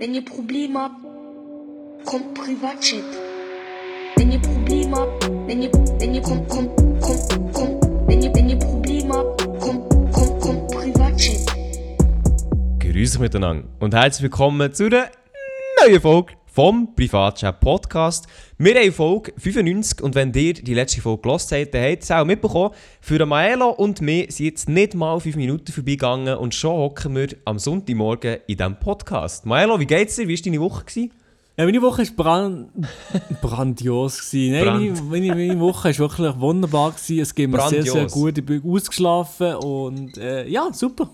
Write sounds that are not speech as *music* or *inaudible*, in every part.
Wenn ihr Probleme habt, kommt Privatchat. Wenn ihr Probleme habt, wenn ihr, wenn ihr, kommt, kommt, kommt, kommt, wenn ihr, wenn ihr Probleme habt, kommt, kommt, kommt Privatchat. Grüß euch miteinander und herzlich willkommen zu einer neuen Folge vom Privatchat Podcast. Wir haben Folge 95 und wenn ihr die letzte Folge gelost habt, dann habt ihr es auch mitbekommen. Für Maelo und mir sind jetzt nicht mal 5 Minuten vorbeigegangen und schon hocken wir am Sonntagmorgen in diesem Podcast. Maelo, wie geht's dir? Wie war deine Woche? Gewesen? Ja, meine Woche war brand. Gewesen. Nein, Brand. meine, meine, meine Woche war wirklich wunderbar. Gewesen. Es geht mir sehr, sehr Grandios. gut. Ich bin ausgeschlafen und äh, ja, super.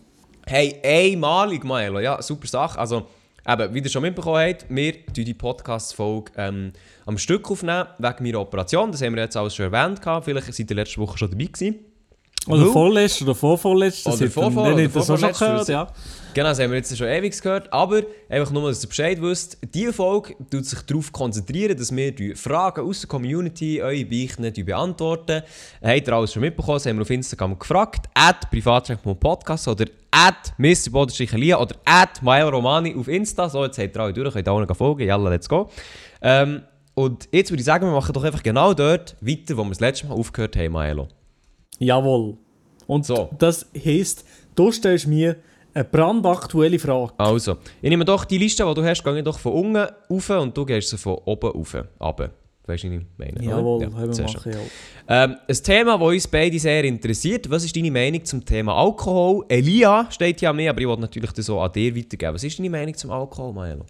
Hey, einmalig, Maelo. Ja, super Sache. Also, eben, wie ihr schon mitbekommen habt, wir tun die Podcast-Folge ähm, am Stück aufnehmen, wegen meiner Operation. Das haben wir jetzt alles schon erwähnt. Vielleicht seid ihr letzte Woche schon dabei gewesen. Oder Weil- vorletzt oder vorvorletzt. Oder hat vorvor- dann- dann oder schon gehört, ja. Genau, das haben wir jetzt schon ewig gehört. Aber einfach nur, dass ihr Bescheid wisst, diese Folge tut sich darauf konzentrieren, dass wir die Fragen aus der Community, eure Beichten beantworten. Habt ihr alles schon mitbekommen? Das haben wir auf Instagram gefragt. At privatcheck.podcast oder at Mr. oder at Romani auf Insta. So, jetzt habt ihr alle durch, könnt auch noch folgen. Jalla, let's go. Ähm, und jetzt würde ich sagen, wir machen doch einfach genau dort weiter, wo wir das letzte Mal aufgehört haben, Maelo. Jawohl. Und So. das heisst, du stellst mir eine brandaktuelle Frage. Also, ich nehme doch die Liste, die du hast, gehe doch von unten rauf und du gehst sie von oben rauf. Runter. Weißt du, wie ich meine? Jawohl, Ja, haben wir machen, ja. Ähm, ein Thema, das uns beide sehr interessiert. Was ist deine Meinung zum Thema Alkohol? Elia steht ja an mir, aber ich wollte natürlich das so an dir weitergeben. Was ist deine Meinung zum Alkohol, Maelo?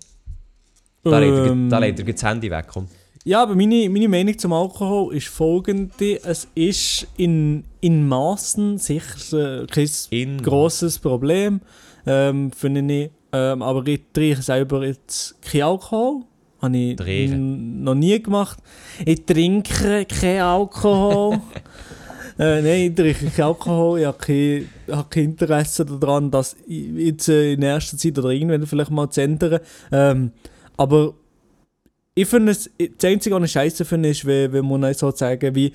Da Ähm, lädt er das Handy weg. Komm. Ja, aber meine, meine Meinung zum Alkohol ist folgende. Es ist in, in Maßen sicher äh, kein In grosses Problem, ähm, finde ich. Ähm, aber ich trinke selber jetzt keinen Alkohol. Habe ich noch nie gemacht. Ich trinke keinen Alkohol. *laughs* äh, nein, ich trinke keinen Alkohol. Ich habe kein, habe kein Interesse daran, das jetzt äh, in erster Zeit oder irgendwann vielleicht mal zu ändern. Ähm, aber ich finde es, das Einzige, was ich scheiße finde, ist, wenn, wenn man sagen, wie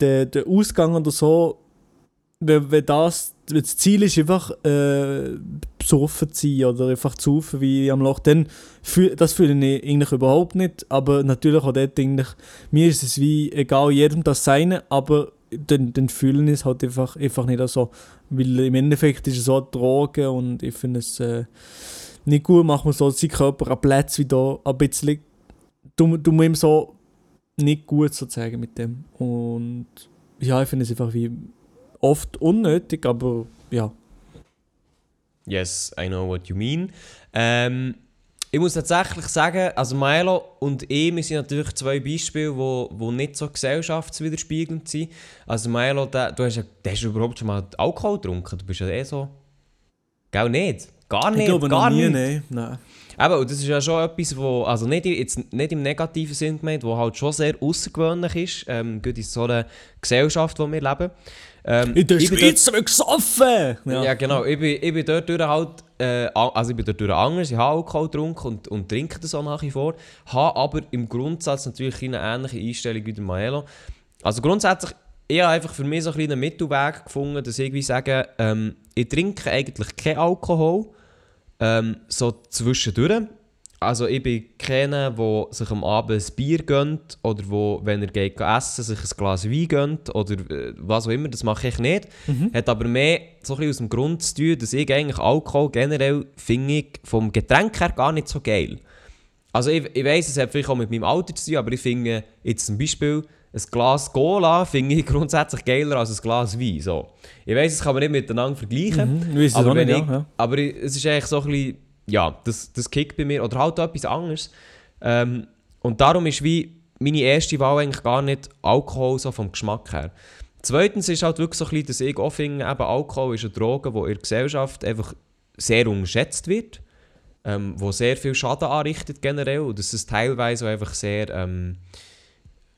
der, der Ausgang oder so, wenn, wenn das, wenn das Ziel ist, einfach äh, besoffen zu sein oder einfach zu saufen wie am Loch, dann fühl, das fühle ich eigentlich überhaupt nicht. Aber natürlich auch dort eigentlich, mir ist es wie egal, jedem das Seine, aber dann, dann fühlen es halt einfach, einfach nicht so. Weil im Endeffekt ist es so eine Droge und ich finde es äh, nicht gut, macht man so seinen Körper an Plätze wie da ein bisschen du, du ihm so nicht gut sozusagen mit dem. Und ja, ich finde es einfach wie oft unnötig, aber ja. Yes, I know what you mean. Ähm, ich muss tatsächlich sagen, also Milo und ich, wir sind natürlich zwei Beispiele, die wo, wo nicht so gesellschaftswiderspiegelnd sind. Also Milo, der, du hast ja du hast überhaupt schon mal Alkohol getrunken, du bist ja eh so... Gell, nicht? Gar nicht, ich glaube gar noch nie, nicht. nein. Und das ist ja schon etwas, wo, also nicht, jetzt nicht im negativen Sinn gemeint, wo halt schon sehr außergewöhnlich ist, ähm, gerade in so einer Gesellschaft, in der wir leben. Ähm, In der Schweiz wird gesoffen! ja. genau. Ich bin, ich bin dort halt, äh, also ich bin dort anders, ich habe Alkohol getrunken und, und trinke das auch nach wie vor, habe aber im Grundsatz natürlich eine ähnliche Einstellung wie der Maelo. Also grundsätzlich, ich habe einfach für mich so einen kleinen Mittelweg gefunden, dass ich wie sage, ähm, ich trinke eigentlich keinen Alkohol, ähm, so zwischendurch. Also ich bin keiner, der sich am Abend ein Bier gönnt oder wo, wenn er geht essen, sich ein Glas Wein gönnt oder äh, was auch immer, das mache ich nicht. Hat aber mehr so ein bisschen aus dem Grund zu tun, dass ich eigentlich Alkohol generell finde ich vom Getränk her gar nicht so geil. Also ich, ich weiss, es hat vielleicht auch mit meinem Alter zu tun, aber ich finde jetzt zum Beispiel ein Glas Cola finde ich *laughs* grundsätzlich geiler als ein Glas Wein. So. Ich weiss, das kann man nicht miteinander vergleichen. Mhm, aber nicht, ich, ja, aber es ist eigentlich so ein bisschen, ja, das, das kickt bei mir. Oder halt etwas anderes. Ähm, und darum ist wie meine erste Wahl eigentlich gar nicht Alkohol so vom Geschmack her. Zweitens ist halt wirklich so ein bisschen, dass ich auch finde, eben Alkohol ist eine Droge, die in der Gesellschaft einfach sehr unterschätzt wird. Ähm, wo sehr viel Schaden anrichtet generell. Und dass es teilweise einfach sehr... Ähm,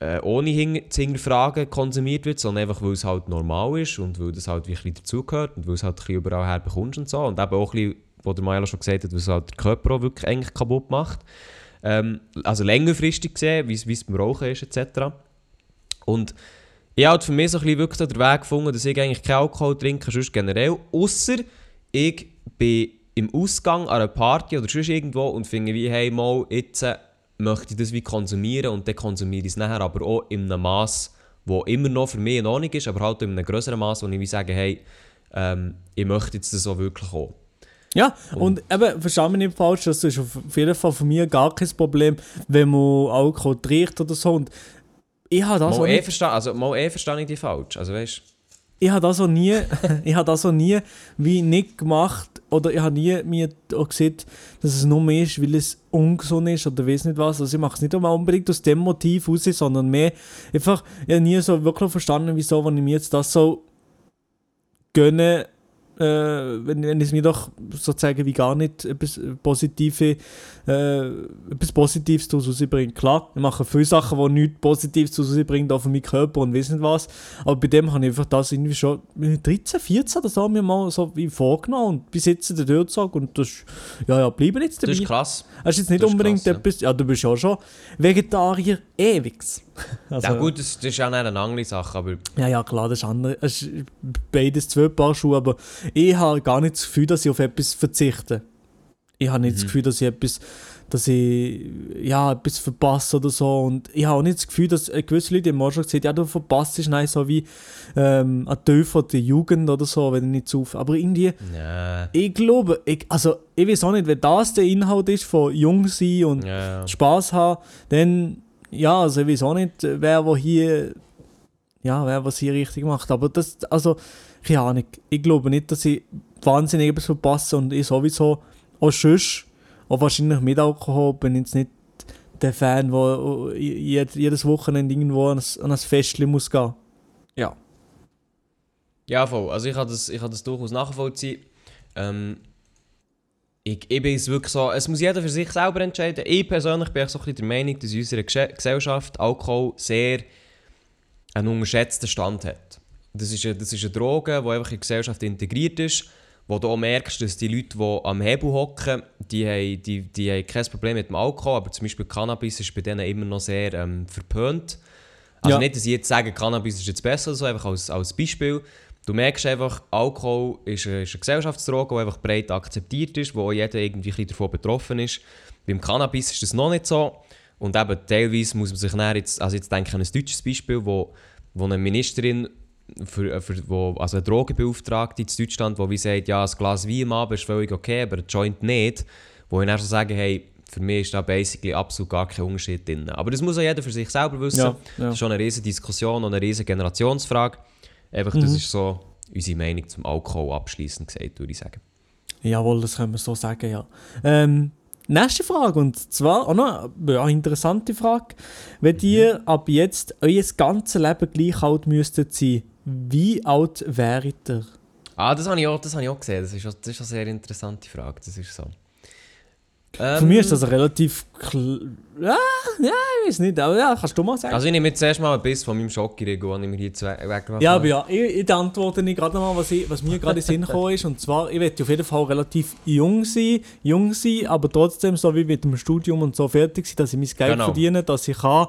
äh, ohne hing zu hinterfragen konsumiert wird, sondern einfach, weil es halt normal ist und weil das halt wie dazugehört und weil es halt überall her bekommst und so. Und eben auch ein bisschen, wo der Maelo schon gesagt hat, es halt den Körper auch wirklich eigentlich kaputt macht. Ähm, also längerfristig gesehen, wie es wie es beim Rauchen ist etc. Und ich habe halt für mich so ein bisschen wirklich den Weg gefunden, dass ich eigentlich keinen Alkohol trinke, sonst generell. Außer ich bin im Ausgang an einer Party oder sonst irgendwo und finde wie, hey, mal, jetzt äh, möchte ich das wie konsumieren und dann konsumiere ich es nachher aber auch in einem Maß, wo immer noch für mich in Ordnung ist, aber halt in einem größeren Maß, wo ich wie sage, hey, ähm, ich möchte jetzt das auch wirklich auch. Ja, und eben, verstehe mich nicht falsch, das ist auf jeden Fall von mir gar kein Problem, wenn man Alkohol trinkt oder so. Und ich habe das, auch Mal eh, nicht, verstehe, also, mal eh verstehe ich dich falsch. Also weißt ich habe das auch nie, *laughs* ich habe das auch nie wie nicht gemacht oder ich habe nie mir gesehen, dass es nur mehr ist, weil es ungesund ist oder weiß nicht was. Also ich mache es nicht unbedingt aus dem Motiv raus, sondern mehr einfach, ich habe nie so wirklich verstanden, wieso, wenn ich mir jetzt das so gönne, äh, wenn, wenn es mir doch sozusagen wie gar nicht etwas Positive, äh, etwas Positives daraus rausbringt. Klar, ich mache viele Sachen, die nichts Positives daraus rausbringen, auch für meinen Körper und nicht was. Aber bei dem habe ich einfach das irgendwie schon mit 13, 14 oder so mir mal so wie vorgenommen und bis jetzt der Durchzug und das ist, ja, ja, bleiben jetzt dabei. Das ist krass. Das ist jetzt nicht Das unbedingt krass, ja. etwas, ja. du bist ja schon Vegetarier ewigs. *laughs* Also, ja gut, das, das ist ja eine andere Sache, aber ja, ja, klar, das ist andere. Es ist beides zwei Paar Schuhe, aber ich habe gar nicht das Gefühl, dass ich auf etwas verzichte. Ich habe nicht das Gefühl, dass ich etwas, dass ich ja, etwas verpasse oder so. Und ich habe auch nicht das Gefühl, dass äh, gewisse Leute auch schon gesagt ja, du verpasst es nein, so wie ähm, ein von der Jugend oder so, wenn du nicht zu. Aber irgendwie, ja, ich glaube, ich, also ich weiß auch nicht, wenn das der Inhalt ist von jung sein und ja. Spaß haben, dann, ja, also ich weiß auch nicht, wer wo hier, ja, wer was hier richtig macht. Aber das, also, keine Ahnung. Ich glaube nicht, dass ich wahnsinnig etwas verpasse und ich sowieso auch sonst, auch wahrscheinlich mit Alkohol, bin jetzt nicht der Fan, der jedes Wochenende irgendwo an ein, an Festchen muss gehen. Ja. Ja, voll. Also ich kann das, ich kann das durchaus nachvollziehen. Ähm, ich, ich bin es wirklich so, es muss jeder für sich selber entscheiden. Ich persönlich bin auch so ein bisschen der Meinung, dass in unserer Gesellschaft Alkohol sehr einen unterschätzten Stand hat. Das ist, eine, das ist eine Droge, die einfach in die Gesellschaft integriert ist, wo du auch merkst, dass die Leute, die am Hebel hocken, die haben, die, die haben kein Problem mit dem Alkohol, aber zum Beispiel Cannabis ist bei denen immer noch sehr ähm, verpönt. Also Ja. nicht, dass ich jetzt sage, Cannabis ist jetzt besser so, einfach als, als Beispiel. Du merkst einfach, Alkohol ist eine, ist eine Gesellschaftsdroge, die einfach breit akzeptiert ist, wo jeder irgendwie ein bisschen davon betroffen ist. Beim Cannabis ist das noch nicht so. Und eben teilweise muss man sich dann jetzt, also jetzt denke ich an ein deutsches Beispiel, wo, wo eine Ministerin, für, für, wo, also eine Drogenbeauftragte in Deutschland, die wie sagt, ja, ein Glas Wein am Abend ist völlig okay, aber ein Joint nicht. Wo ich dann so sage, hey, für mich ist da basically absolut gar kein Unterschied drin. Aber das muss auch jeder für sich selber wissen. Ja, ja. Das ist schon eine riesige Diskussion und eine riesige Generationsfrage. Einfach, das ist so unsere Meinung zum Alkohol abschließend gesagt, würde ich sagen. Jawohl, das können wir so sagen, ja. Ähm, nächste Frage, und zwar auch noch eine interessante Frage. Wenn ihr ab jetzt euer ganzes Leben gleich alt müsstet sein, wie alt wäret ihr? Ah, das habe ich auch, das habe ich auch gesehen. Das ist, auch- das ist eine sehr interessante Frage. Das ist so. Für Ähm, mich ist das relativ... kl- Ja, ja, ich weiß nicht, aber ja, kannst du mal sagen. Also ich nehme jetzt zuerst mal ein bisschen von meinem Schokoriegel und nehme mir hier zwei weggemacht. ja, aber ja, ich, ich antworte nicht gerade mal, was, ich, was mir gerade in den Sinn *laughs* gekommen ist. Und zwar, ich werde auf jeden Fall relativ jung sein, jung sein, aber trotzdem so wie mit dem Studium und so fertig sein, dass ich mein Geld Genau. verdiene, dass ich kann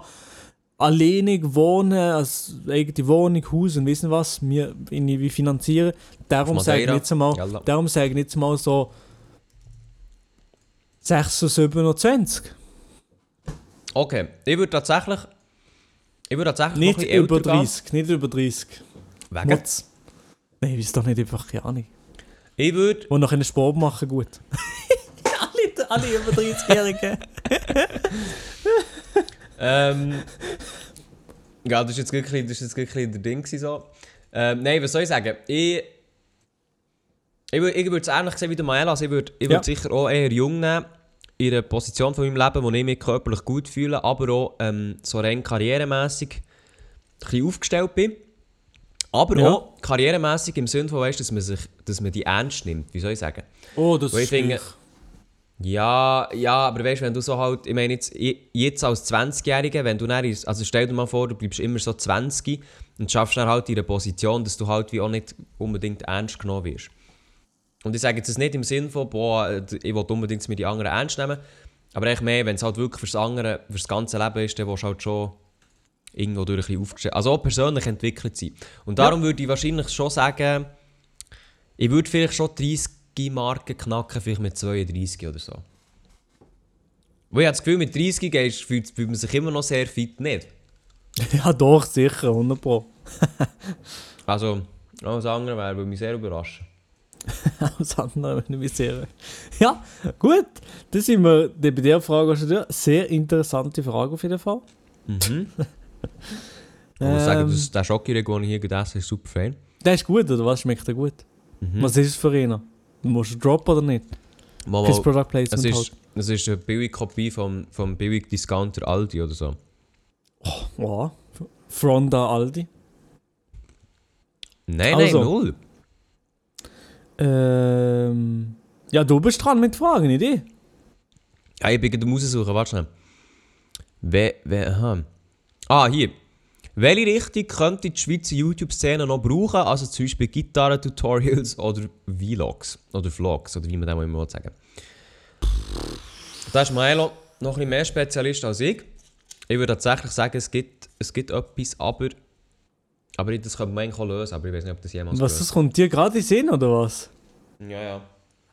alleinig wohnen, als eigene Wohnung, Haus und wissen was, mir irgendwie finanzieren. Darum sage ich jetzt mal, darum sage ich jetzt mal so 26, 27. Okay, ich würde tatsächlich... Ich würde tatsächlich Nicht noch ein bisschen über älter gehen. 30, nicht über 30. Wegen? Mutz. Nein, ich weiß doch nicht einfach, keine Ahnung. Ich würde... Und noch einen Sport machen, gut. *laughs* alle, alle über 30-Jährigen. Ähm, ja, das ist jetzt wirklich, das ist jetzt wirklich der Ding so. Ähm, nein, was soll ich sagen? Ich, ich, wür- ich würde es ähnlich sehen wie der Maela. Also ich würde ich Ja. würd sicher auch eher jung nehmen, in einer Position von meinem Leben, wo ich mich körperlich gut fühle, aber auch ähm, so rein karrieremässig ein aufgestellt bin. Aber Ja. auch karrieremässig im Sinne von, weißt, dass, man sich, dass man die ernst nimmt. Wie soll ich sagen? Oh, das ist finde-. Ja, ja, aber weißt du, wenn du so halt, ich meine jetzt, jetzt als 20-Jähriger, wenn du dann, also stell dir mal vor, du bleibst immer so 20 und schaffst dann halt in einer Position, dass du halt wie auch nicht unbedingt ernst genommen wirst. Und ich sage jetzt das nicht im Sinn von, boah, ich will unbedingt mit die anderen ernst nehmen, aber eigentlich mehr, wenn es halt wirklich fürs andere, fürs ganze Leben ist, dann willst du halt schon irgendwo durch ein bisschen aufgestellt, also auch persönlich entwickelt sein. Und darum würde ich wahrscheinlich schon sagen, ich würde vielleicht schon 30 30er-Marke knacken, vielleicht mit 32 oder so. Wo ich habe das Gefühl, mit 30 gehst, fühlt, fühlt man sich immer noch sehr fit, nicht? *laughs* Ja, doch, sicher, 100 Pro. *laughs* Also, alles andere wäre, würde mich sehr überraschen. *laughs* Alles andere, wenn ich mich sehe. Ja, gut. Dann sind wir bei der Frage schon durch. Sehr interessante Frage auf jeden Fall. Mhm. *laughs* Ich muss sagen, Ähm, der Schokireg, den ich hier gegessen habe, ist super fein. Der ist gut, oder was? Schmeckt der gut? Mhm. Was ist es für einen? Musst du droppen oder nicht? Mal, mal, Product es, Placement ist, halt. es ist eine billige Kopie vom, vom billigen Discounter Aldi oder so. Ja, Front an Aldi. Nein, Also. nein, null. Ähm, ja, du bist dran mit Fragen, ich? Ja, ich bin gerade am raussuchen, warte schnell. Wer, wer, aha. Ah, hier. Welche Richtung könnte die Schweizer YouTube-Szene noch brauchen? Also zum Beispiel Gitarren-Tutorials oder Vlogs. Oder Vlogs, oder wie man das immer sagen Da ist Milo noch ein bisschen mehr Spezialist als ich. Ich würde tatsächlich sagen, es gibt, es gibt etwas, aber... Aber das könnte man eigentlich auch lösen, aber ich weiß nicht, ob das jemals Was, das kommt dir gerade in Sinn, oder was? Ja, ja.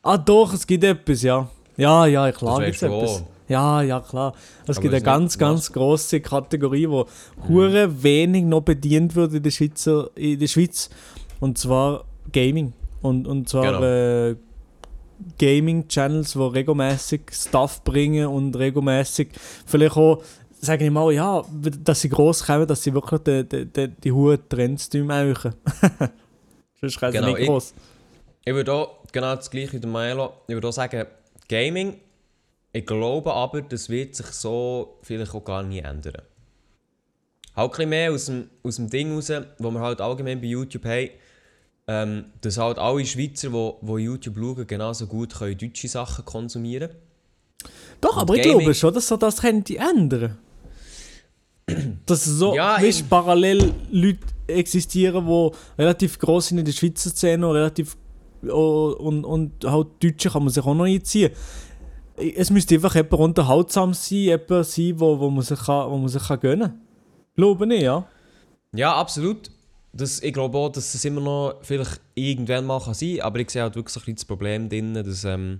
Ah, doch, es gibt etwas, ja. Ja, ja, klar gibt es etwas. auch. Ja, ja, klar. Es Aber gibt eine ganz, ganz grosse Kategorie, wo hure wenig noch bedient wird in der, Schweizer, in der Schweiz. Und zwar Gaming. Und, und zwar Genau. äh, Gaming-Channels, die regelmäßig Stuff bringen und regelmäßig vielleicht auch, sage ich mal, ja, dass sie gross kommen, dass sie wirklich die, die, die, die hohen Trends machen. *laughs* Sonst sie Genau, nicht ich- gross. Ich würde auch genau das gleiche wie der Milo. Ich würde auch sagen, Gaming, ich glaube aber, das wird sich so vielleicht auch gar nie ändern. Halt ein bisschen mehr aus dem, aus dem Ding raus, wo wir halt allgemein bei YouTube haben, ähm, dass halt alle Schweizer, die wo, wo YouTube schauen, genauso gut können deutsche Sachen konsumieren Doch, Und aber ich Gaming- glaube schon, dass so das könnte ändern. Dass so Ja, weißt, parallel Leute existieren, die relativ groß sind in der Schweizer Szene und relativ oh, und, und halt Deutsche kann man sich auch noch einziehen. Es müsste einfach jemand unterhaltsam sein, jemand sein, wo, wo man sich, kann, wo man sich kann gönnen kann. Glaube ich, ja. Ja, absolut. Das, ich glaube auch, dass es immer noch vielleicht irgendwann mal kann sein kann, aber ich sehe halt wirklich ein das Problem drin, dass, ähm,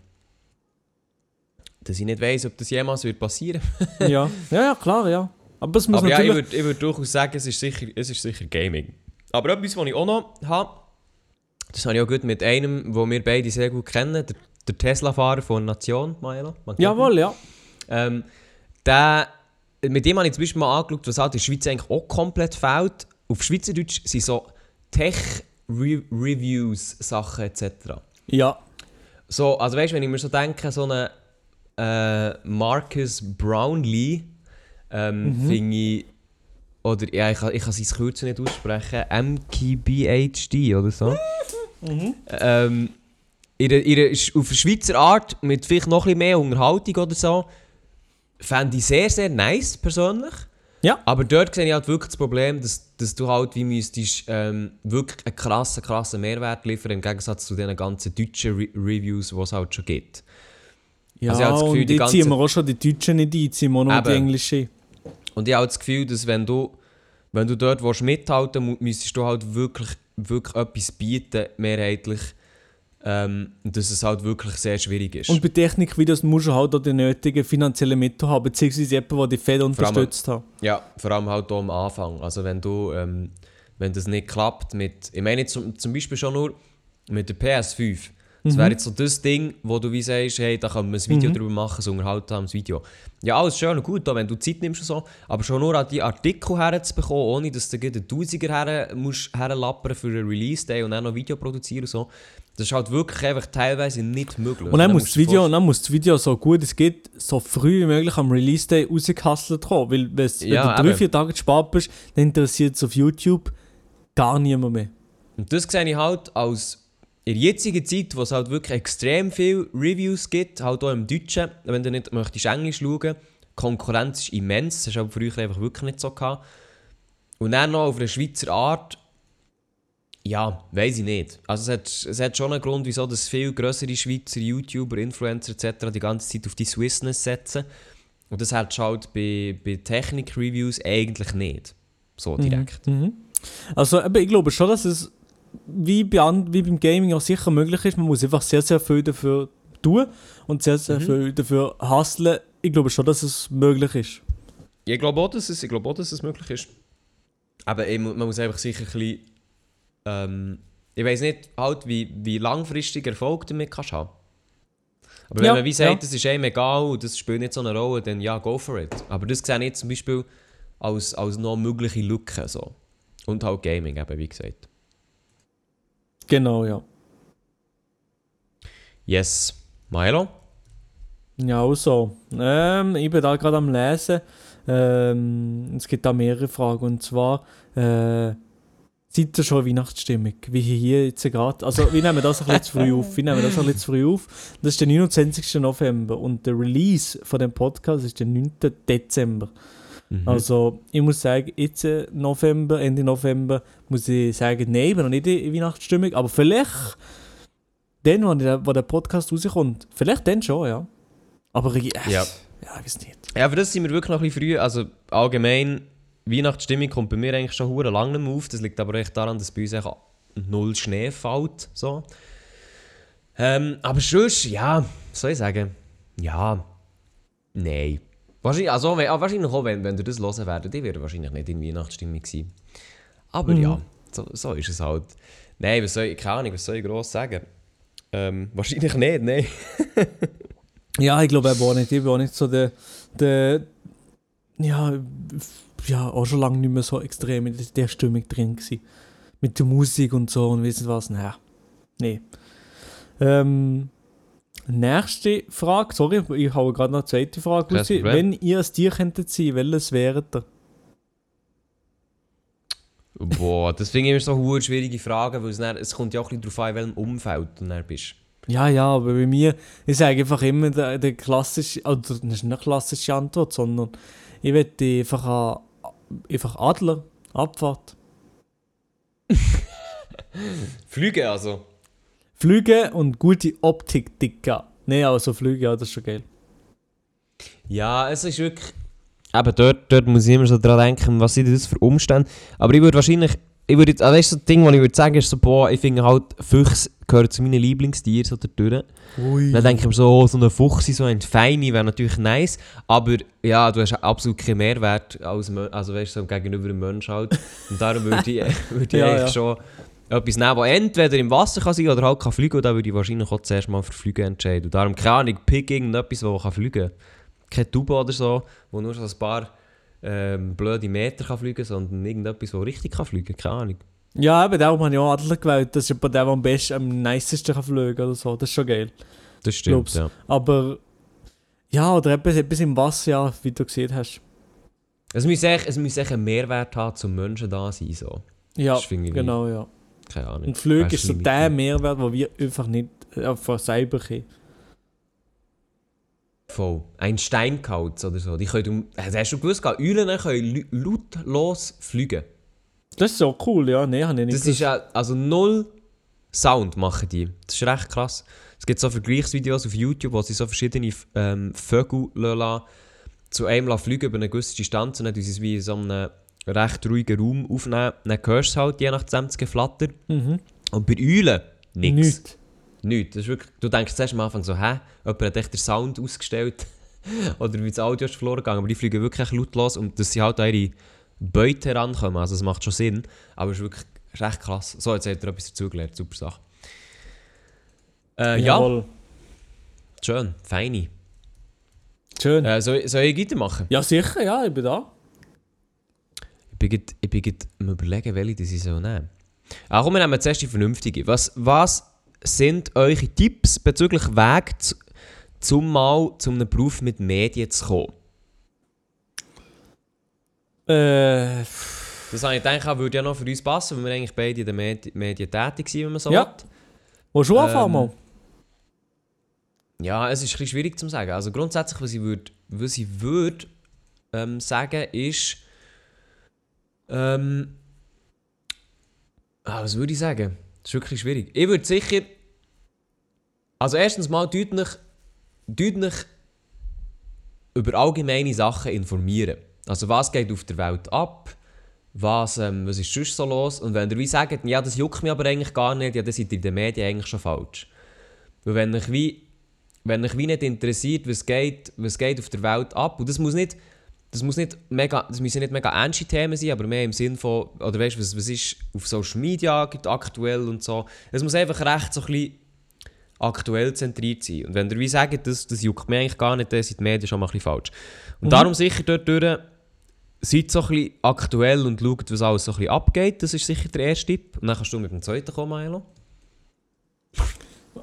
dass ich nicht weiss, ob das jemals wird passieren ja. *laughs* Ja, ja, klar, ja. Aber es muss Aber ja, ich natürlich... würde würd durchaus sagen, es ist, sicher, es ist sicher Gaming. Aber etwas, was ich auch noch habe, das habe ich auch gut mit einem, den wir beide sehr gut kennen, der, der Tesla-Fahrer von Nation, Maela. Jawohl, ja. Ähm, der, mit dem habe ich zum Beispiel mal angeschaut, was halt in der Schweiz eigentlich auch komplett fehlt. Auf Schweizerdeutsch sind so Tech-Reviews, Sachen etc. Ja. So, also weißt du, wenn ich mir so denke, so einen äh, Marcus Brownlee, ähm, finde ich, oder ja, ich kann, ich kann sein Kürzel nicht aussprechen, MKBHD oder so. ähm, ihre, ihre, auf Schweizer Art, mit vielleicht noch ein bisschen mehr Unterhaltung oder so, fände ich sehr, sehr nice, persönlich. Ja. Aber dort sehe ich halt wirklich das Problem, dass, dass du halt wie müsstest ähm, wirklich einen krassen, krassen Mehrwert liefern, im Gegensatz zu den ganzen deutschen Re Reviews, die es halt schon gibt. Ja, Also ich habe das Gefühl, und die ziehen wir auch schon die Deutschen nicht ein, ziehen wir nur die Eben. Englischen. Und ich habe das Gefühl, dass wenn du, wenn du dort willst mithalten willst, müsstest du halt wirklich, wirklich etwas bieten, mehrheitlich, ähm, dass es halt wirklich sehr schwierig ist. Und bei Technikvideos musst du halt auch die nötigen finanziellen Mittel haben, beziehungsweise jemanden, der die Fed unterstützt hat. Ja, vor allem halt auch am Anfang. Also wenn du, ähm, wenn das nicht klappt mit, ich meine zum, zum Beispiel schon nur mit der PS5. Das wäre jetzt so das Ding, wo du wie sagst, hey, da können wir ein Video drüber machen, so unterhaltsames Video. Ja, alles schön und gut, auch wenn du Zeit nimmst und so, aber schon nur an die Artikel herzubekommen, ohne dass du einen Tausiger her, musst herlappern für einen Release-Day und dann noch Video produzieren und so, das ist halt wirklich einfach teilweise nicht möglich. Und dann muss, musst das Video, dann muss das Video so gut es geht, so früh wie möglich am Release-Day rausgehustelt kommen. Weil wenn Ja, du drei, eben. vier Tage zu spät bist, dann interessiert es auf YouTube gar niemand mehr. Und das sehe ich halt als in der jetzigen Zeit, wo es halt wirklich extrem viele Reviews gibt, halt auch im Deutschen, wenn du nicht möchtest Englisch schauen, die Konkurrenz ist immens, das aber früher einfach wirklich nicht so gehabt. Und dann noch auf eine Schweizer Art, ja, weiß ich nicht. Also es hat, es hat schon einen Grund, wieso dass viel größere Schweizer YouTuber, Influencer etc. die ganze Zeit auf die Swissness setzen. Und das hat halt bei, bei Technik-Reviews eigentlich nicht. So direkt. Mhm. Also ich glaube schon, dass es wie, bei wie beim Gaming auch sicher möglich ist, man muss einfach sehr, sehr viel dafür tun und sehr, sehr Mhm. viel dafür hustlen. Ich glaube schon, dass es möglich ist. Ich glaube auch, dass es, ich glaube auch, dass es möglich ist. Aber eben, man muss einfach sicher ein bisschen. Ähm, ich weiß nicht, halt, wie, wie langfristig Erfolg damit kannst haben. Aber wenn Ja, man wie sagt, ja. das ist einem egal und das spielt nicht so eine Rolle, dann ja, go for it. Aber das sehe ich zum Beispiel als, als noch mögliche Lücke. So. Und halt Gaming, eben, wie gesagt. Genau, ja. Yes. Milo? Ja, auch so. Ähm, ich bin da gerade am Lesen. Ähm, es gibt da mehrere Fragen. Und zwar, äh, seid ihr schon Weihnachtsstimmung? Wie hier jetzt gerade. Also, wir nehmen das ein bisschen zu früh auf. Wir nehmen das ein bisschen zu früh auf. Das ist der 29. November. Und der Release von dem Podcast ist der 9. Dezember. Mhm. Also, ich muss sagen, jetzt äh, November, Ende November, muss ich sagen, nein, ich bin noch nicht in Weihnachtsstimmung. Aber vielleicht, dann, wo der, wo der Podcast rauskommt, vielleicht dann schon, ja. Aber ich, äh, Ja. ja, ich weiß nicht. Ja, aber das sind wir wirklich noch ein bisschen früh. Also allgemein, Weihnachtsstimmung kommt bei mir eigentlich schon hure lange nicht mehr auf. Das liegt aber echt daran, dass bei uns echt null Schnee fällt. So. Ähm, aber sonst, ja, soll ich sagen? Ja, nein. Wahrscheinlich, also, ah, wahrscheinlich auch, wenn, wenn ihr das hören werdet, ich werde wahrscheinlich nicht in Weihnachtsstimmung sein. Aber Mhm. ja, so, so ist es halt. Nein, was soll ich, keine Ahnung, was soll ich gross sagen? Ähm, *laughs* wahrscheinlich nicht, nein. Ja, ich glaube auch nicht. Ich bin auch nicht so der, der ja, ja, auch schon lange nicht mehr so extrem in der Stimmung drin gewesen. Mit der Musik und so und wissen was. Naja, nee. Ähm, nächste Frage, sorry, ich habe gerade noch eine zweite Frage. Raus. Wenn ihr ein Tier könntet sein, welches wäret ihr? Boah, das finde ich immer so eine schwierige Frage, weil es, dann, es kommt ja auch ein bisschen darauf an, in welchem Umfeld du dann bist. Ja, ja, aber bei mir, ich sage einfach immer der, der klassische, oder das ist nicht eine klassische Antwort, sondern ich wette einfach, einfach Adler, Abfahrt. *laughs* Flüge also? Flüge und gute Optik, Dicker. Nee, also Flüge, ja, das ist schon geil. Ja, es ist wirklich... Eben dort, dort muss ich immer so dran denken, was sind das für Umstände. Aber ich würde wahrscheinlich... Ich würde jetzt, also das ist so ein Ding, was ich würde sagen, ist so, boah, ich finde halt, Füchse gehören zu meinen Lieblingstieren so dadurch. Ui. Dann denke ich mir so, oh, so ein Fuchs, so ein Feini wäre natürlich nice, aber ja, du hast absolut keinen Mehrwert als also weißt, du, so gegenüber dem Menschen halt. Und darum würde ich, *laughs* würde ich Ja, eigentlich ja. schon etwas nehmen, das entweder im Wasser kann sein oder halt kann fliegen und dann würde ich wahrscheinlich auch zuerst mal für Fliegen entscheiden. Und darum, keine Ahnung, pick irgendetwas, das kann fliegen kann. Kein Tubo oder so, wo nur so ein paar ähm, blöde Meter kann fliegen kann, sondern irgendetwas, das richtig kann fliegen kann, keine Ahnung. Ja, eben darum habe ich auch Adler gewählt. Das ist etwa der, am besten, am nicesten kann fliegen oder so. Das ist schon geil. Das stimmt, Glaub's. ja. Aber ja, oder etwas, etwas im Wasser, ja, wie du gesehen hast. Es muss echt, es muss echt einen Mehrwert haben, zum Menschen da sein, so. Ja, genau, ja. Keine Ahnung. Und Weißt ist so der Mehrwert, den wir einfach nicht äh, von selber können. Voll. Ein Steinkauz oder so. Die können, hast du gewusst, Eulen können lautlos fliegen. Das ist so cool, ja. Nee, habe ich nicht Das ist ja, also null Sound machen die. Das ist recht krass. Es gibt so Vergleichsvideos auf YouTube, wo sie so verschiedene ähm, Vögel lassen, zu einem fliegen über eine gewisse Distanz und dann tun sie es wie in so einem recht ruhigen Raum aufnehmen. Dann hörst du halt je nachdem das Geflatter. Mhm. Und bei Eulen nichts. Nichts. Nichts. Das ist wirklich, du denkst zuerst am Anfang so, hä? Jemand hat echt den Sound ausgestellt. *laughs* Oder wie das Audio ist verloren gegangen. Aber die fliegen wirklich lautlos und dass sie halt an ihre Beute herankommen. Also es macht schon Sinn. Aber es ist wirklich ist echt krass. So, jetzt habt ihr etwas dazugelernt. Super Sache. Äh, ja, schön. Feini. Schön. Äh, soll, soll ich weitermachen? Ja, sicher, ja, ich bin da. Ich bin grad- ich bin grad am überlegen, welche das ich so nehmen Ah, komm, wir nehmen zuerst die vernünftige. Was, was sind eure Tipps bezüglich Weg zu, zum mal zu einem Beruf mit Medien zu kommen? Äh, Das habe ich gedacht, würde ja noch für uns passen, weil wir eigentlich beide in den Medi Medien tätig sind, wenn man so Ja. will. willst du anfangen Ähm, mal? Ja, es ist ein bisschen schwierig zu sagen. Also grundsätzlich, was ich würde, würde ähm, sagen, ist, ähm, ah, was würde ich sagen? Das ist wirklich schwierig. Ich würde sicher, also erstens mal deutlich, deutlich über allgemeine Sachen informieren. Also was geht auf der Welt ab? was, ähm, was ist sonst so los. Und wenn ihr wie sagt, ja, das juckt mich aber eigentlich gar nicht, ja, dann seid ihr in den Medien eigentlich schon falsch. Weil wenn euch wie, wenn euch wie nicht interessiert, was geht, was geht auf der Welt ab, und das muss nicht, das muss nicht mega, das müssen nicht mega ernste Themen sein, aber mehr im Sinn von, oder weißt du, was, was ist auf Social Media gibt aktuell und so. Es muss einfach recht so ein bisschen aktuell zentriert sein. Und wenn ihr wie sagt, das, das juckt mich eigentlich gar nicht, dann sind die Medien schon mal ein bisschen falsch. Und darum sicher dort durch, seid so ein bisschen aktuell und schaut, was alles so ein bisschen abgeht. Das ist sicher der erste Tipp. Und dann kannst du mit dem zweiten kommen, Milo.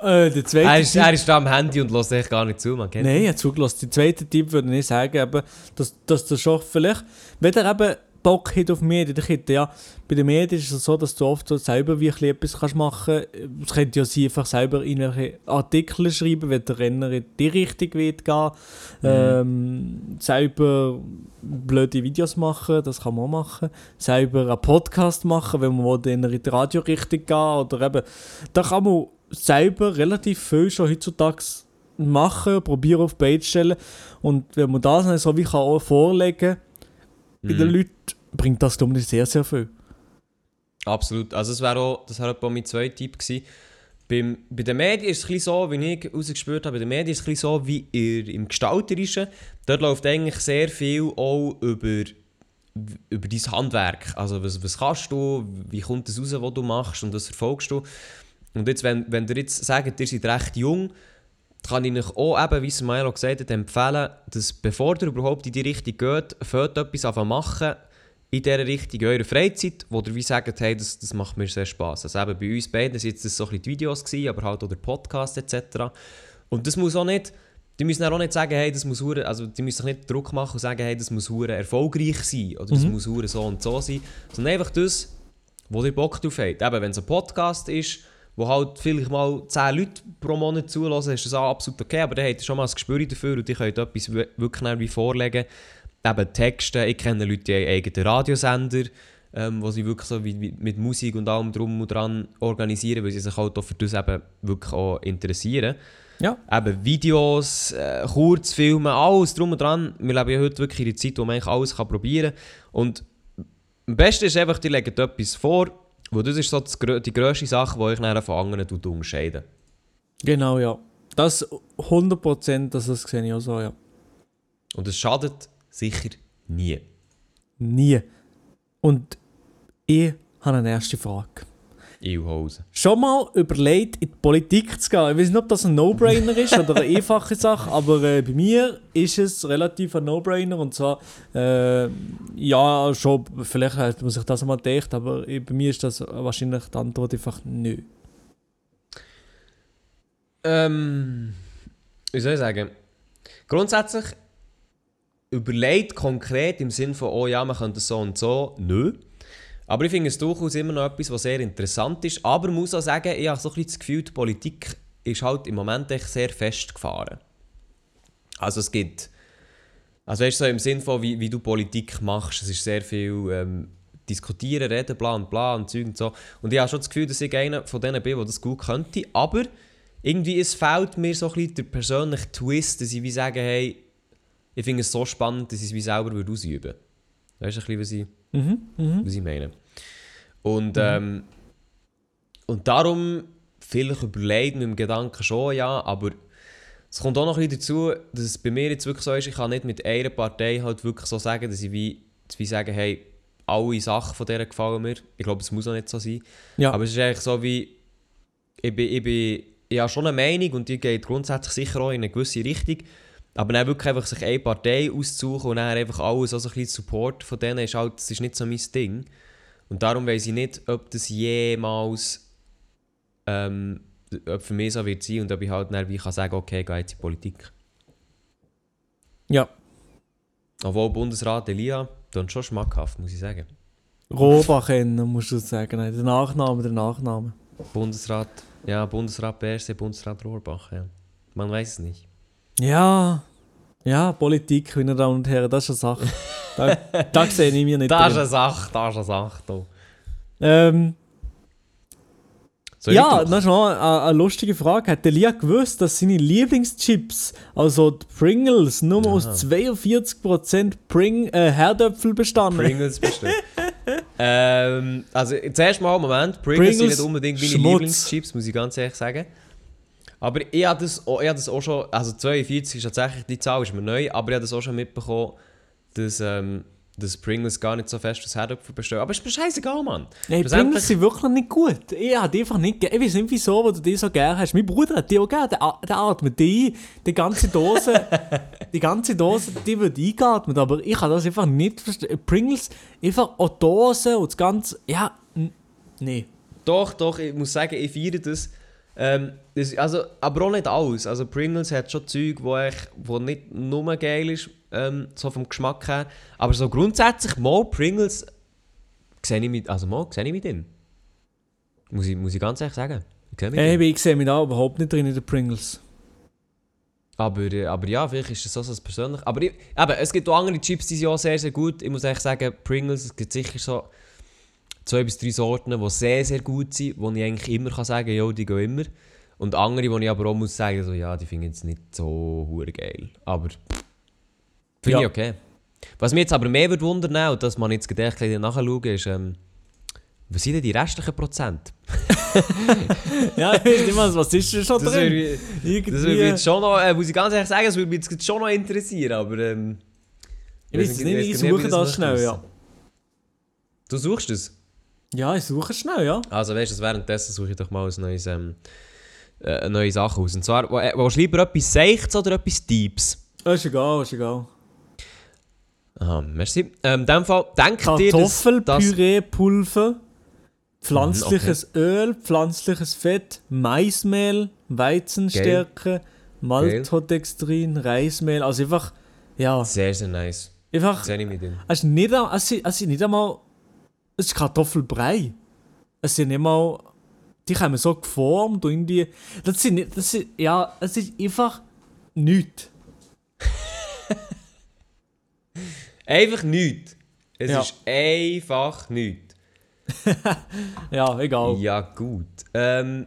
Äh, der zweite Er ist, er ist da am Handy und lässt echt gar nicht zu, man kennt Nein, ich habe zugelassen. Der zweite Tipp würde ich sagen, eben, dass, dass du schon vielleicht, wenn der eben Bock hat auf Medien, dann könnte ja, bei den Medien ist es so, dass du oft so selber wie ein etwas kannst machen kannst. Es könnte ja sein, einfach selber irgendwelche Artikel schreiben, wenn der Renner in die Richtung wird gehen. Ähm, selber blöde Videos machen, das kann man auch machen. Selber einen Podcast machen, wenn man will, in die Radiorichtung gehen oder eben, da kann man selber relativ viel schon heutzutage machen, probieren auf die Beine stellen. Und wenn man das dann so wie kann auch vorlegen bei den Mhm. Leuten, bringt das, glaube ich, sehr, sehr viel. Absolut. Also das wäre auch, das wäre etwa mein zweiter Tipp gewesen. Beim, bei den Medien ist es so, wie ich herausgespürt habe, bei den Medien ist es so wie ihr im Gestalterischen. Dort läuft eigentlich sehr viel auch über, über dein Handwerk. Also was, was kannst du, wie kommt das raus, was du machst und was verfolgst du. Und jetzt, wenn, wenn ihr jetzt sagt, ihr seid recht jung, kann ich euch auch, eben, wie es Milo gesagt hat, empfehlen, dass bevor ihr überhaupt in die Richtung geht, fängt etwas an zu machen in dieser Richtung in eurer Freizeit, wo ihr wie sagt, hey, das, das macht mir sehr Spass. Also eben bei uns beiden sind das so ein bisschen die Videos gewesen, aber halt auch der Podcast etc. Und das muss auch nicht, die müssen auch nicht sagen, hey, das muss hure, also die müssen nicht Druck machen und sagen, hey, das muss hure erfolgreich sein oder das muss hure so und so sein, sondern einfach das, wo ihr Bock drauf habt. Eben, wenn es ein Podcast ist, wo halt vielleicht mal 10 Leute pro Monat zulassen, ist das auch absolut okay, aber dann habt ihr schon mal ein Gespür dafür und ihr könnt etwas wi- wirklich wie vorlegen. Eben Texte, ich kenne Leute, die haben eigene Radiosender, ähm, wo sie wirklich so wie, mit Musik und allem drum und dran organisieren, weil sie sich halt auch für das eben wirklich auch interessieren. Ja. Eben Videos, äh, Kurzfilme, alles drum und dran. Wir leben ja heute wirklich in einer Zeit, wo man eigentlich alles kann probieren kann. Und am besten ist einfach, die legen etwas vor, wo das ist so die grösste Sache, die euch nachher von anderen tut unterscheiden. Genau, ja. Das 100%, das, das sehe ich auch so, ja. Und es schadet sicher nie. Nie. Und ich habe eine erste Frage. Eilhausen. Schon mal überlegt, in die Politik zu gehen? Ich weiß nicht, ob das ein No-Brainer ist oder eine einfache Sache, aber äh, bei mir ist es relativ ein No-Brainer. Und zwar, äh, ja, schon, vielleicht hat man sich das mal gedacht, aber bei mir ist das wahrscheinlich die Antwort einfach nö. Ähm, wie soll ich sagen? Grundsätzlich überlegt konkret im Sinn von, oh ja, man könnte so und so, nö. Aber ich finde es durchaus immer noch etwas, was sehr interessant ist. Aber ich muss auch sagen, ich habe so ein bisschen das Gefühl, die Politik ist halt im Moment echt sehr festgefahren. Also es gibt, also weißt du, so im Sinn von, wie, wie du Politik machst, es ist sehr viel ähm, diskutieren, reden, bla und bla und Zeug und so. Und ich habe schon das Gefühl, dass ich einer von denen bin, der das gut könnte. Aber irgendwie es fehlt mir so ein bisschen der persönliche Twist, dass ich wie sage, hey, ich finde es so spannend, dass ich es wie selber ausüben würde. Weißt du, ein bisschen, was ich, Mhm, mhm. was ich meine? Und, ähm, und darum, vielleicht überlegt mit dem Gedanken schon, ja, aber es kommt auch noch ein bisschen dazu, dass es bei mir jetzt wirklich so ist, ich kann nicht mit einer Partei halt wirklich so sagen, dass ich wie, wie sagen, hey, alle Sachen von der gefallen mir. Ich glaube, es muss auch nicht so sein. Ja. Aber es ist eigentlich so wie, ich bin, ich bin, ich habe schon eine Meinung und die geht grundsätzlich sicher auch in eine gewisse Richtung. Aber dann wirklich einfach sich eine Partei auszusuchen und dann einfach alles, also ein bisschen Support von denen, ist halt, das ist nicht so mein Ding. Und darum weiß ich nicht, ob das jemals ähm, ob für mich so wird sein und ob ich halt dann wie kann sagen, okay, gehe jetzt in die Politik. Ja. Obwohl Bundesrat Elia, dann schon schmackhaft, muss ich sagen. Rohrbach kennen, musst du sagen. Nein, der Nachname, der Nachname. Bundesrat, ja, Bundesrat BRC, Bundesrat Rohrbach, ja. Man weiß es nicht. Ja. Ja, Politik, meine Damen und Herren, das ist eine Sache. Da, da *laughs* sehe ich mir nicht Das ist drin. eine Sache, das ist eine Sache. Da. Ähm, ja, das ist noch eine, eine lustige Frage. Hat der Lia gewusst, dass seine Lieblingschips, also die Pringles, nur aus 42% Pring äh, Herdöpfel bestanden? Pringles bestimmt. *laughs* Ähm, also zuerst mal, Moment, Pringles, sind Pringles, nicht unbedingt meine Schmutz. Lieblingschips, muss ich ganz ehrlich sagen. Aber ich habe das, auch- ich habe das auch schon, also 42 ist tatsächlich, die Zahl ist mir neu, aber ich habe das auch schon mitbekommen, dass, ähm, dass Pringles gar nicht so fest aus Herdöpfel bestehen. Aber ist mir scheißegal, Mann. Nein, Pringles sind wirklich nicht gut. Ich habe die einfach nicht. Ich weiß nicht wieso, wo du die so gerne hast. Mein Bruder hat die auch gerne. Der, atmet die. Die ganze Dose, *laughs* die ganze Dose, die wird eingeatmet. Aber ich kann das einfach nicht verstehen. Pringles, einfach auch Dose und das Ganze. Ja, n- nee. Doch, doch, ich muss sagen, ich feiere das. Ähm, das also, aber auch nicht alles. Also Pringles hat schon Zeug, wo, ich, wo nicht nur geil ist, ähm, so vom Geschmack her. Aber so grundsätzlich, mal Pringles sehe ich mit, also mal, sehe ich mit ihm. Muss ich, muss ich ganz ehrlich sagen. Ich sehe Hey, ich sehe mich da überhaupt nicht drin in den Pringles. Aber, äh, aber ja, vielleicht ist das auch so persönlich. Aber ich, eben, es gibt auch andere Chips, die sind auch sehr, sehr gut. Ich muss echt sagen, Pringles, es gibt sicher so zwei bis drei Sorten, die sehr, sehr gut sind, wo ich eigentlich immer kann sagen kann, ja, die gehen immer. Und andere, wo ich aber auch muss sagen, so, ja, die finde ich jetzt nicht so hure geil. Aber finde Ja. ich okay. Was mich jetzt aber mehr würde wundern, und das man jetzt bisschen nachschauen, ist, ähm, was sind denn die restlichen Prozent? *laughs* Ja, ich weiß nicht mal, was ist denn schon Das drin? würde, Irgendwie. das würde mich jetzt schon noch, äh, muss ich ganz ehrlich sagen, das würde mich jetzt schon noch interessieren, aber ähm, ich weiß es nicht, ich suche das schnell, ja. Du suchst es? Ja, ich suche schnell, ja. Also weißt du, währenddessen suche ich doch mal ein neues, ähm, äh, eine neue Sache aus. Und zwar, äh, willst du lieber etwas Seichts oder etwas Deeps? Ist egal, ist egal. Aha, merci. Ähm, in dem Fall, denk dir, dass, Kartoffelpüree-Pulver, pflanzliches Mhm, Öl, pflanzliches Fett, Maismehl, Weizenstärke, Maltodextrin, Reismehl. Also einfach, ja, Sehr, sehr nice. einfach, mit es ist nicht, es ist, es ist nicht einmal, es ist Kartoffelbrei. Es sind nicht mal, die haben so geformt und irgendwie, das sind nicht, das ist, ja, es ist einfach nichts. *laughs* Einfach nichts. Es Ja. ist einfach nichts. *laughs* Ja, egal. Ja, gut. Ähm,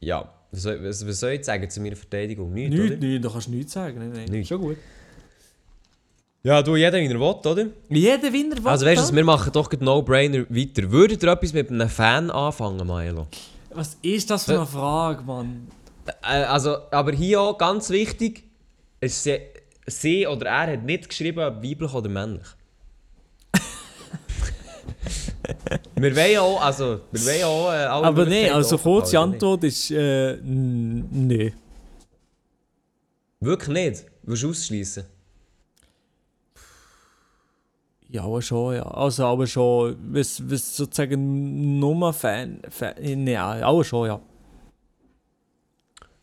ja, was soll, was, was soll ich sagen zu meiner Verteidigung? Nichts, Nichts, oder? nichts, da kannst du nichts sagen. Nein, nein. Nichts. Schon gut. Ja, du, jeder wie er will, oder? Jeder Winter Also weißt du, wir machen doch gleich No-Brainer weiter. Würdet ihr etwas mit einem Fan anfangen, Milo? Was ist das für eine Frage, Mann? Äh, also, aber hier auch ganz wichtig, es, sie, sie oder er hat nicht geschrieben, ob weiblich oder männlich. *laughs* wir wollen ja auch, also, wir wollen auch äh, alle Aber Möglichkeiten also kurze Antwort ist äh, nee. Wirklich nicht? Willst du ausschließen? Ja, aber schon, ja. Also aber schon, was, was sozusagen Nummer Fan, Fan nee, aber schon, ja.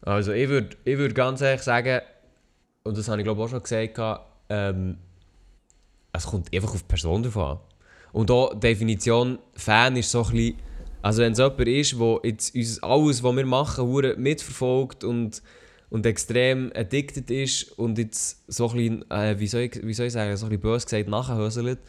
Also ich würde ich würd ganz ehrlich sagen, und das habe ich glaube auch schon gesagt, ähm, es kommt einfach auf die Person drauf an. Und auch die Definition Fan ist so ein bisschen, also wenn es jemand ist, der jetzt alles, was wir machen, mitverfolgt und, und extrem addicted ist und jetzt so ein bisschen, äh, wie, soll ich, wie soll ich sagen, so ein bisschen böse gesagt nachhöselt,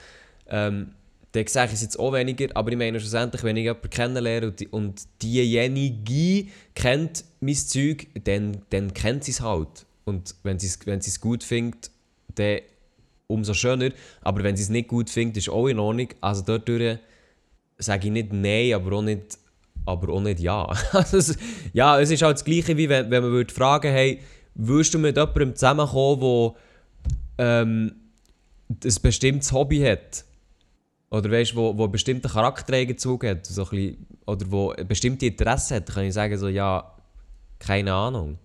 ähm, dann sage ich es jetzt auch weniger, aber ich meine schlussendlich, wenn ich jemanden kennenlerne und, die, und diejenige kennt mein Zeug, dann, dann kennt sie es halt. Und wenn sie es wenn sie's gut findet, dann umso schöner. Aber wenn sie es nicht gut findet, ist auch in Ordnung. Also dort sage ich nicht Nein, aber auch nicht, aber auch nicht Ja. *laughs* Also ja, es ist halt das Gleiche, wie wenn, wenn man würde fragen hey, würdest du mit jemandem zusammenkommen, der ähm, ein bestimmtes Hobby hat? Oder weißt du, wo, wo einen bestimmten Charaktereigenzug hat, so oder wo bestimmte Interessen hat, kann ich sagen, so, ja, keine Ahnung.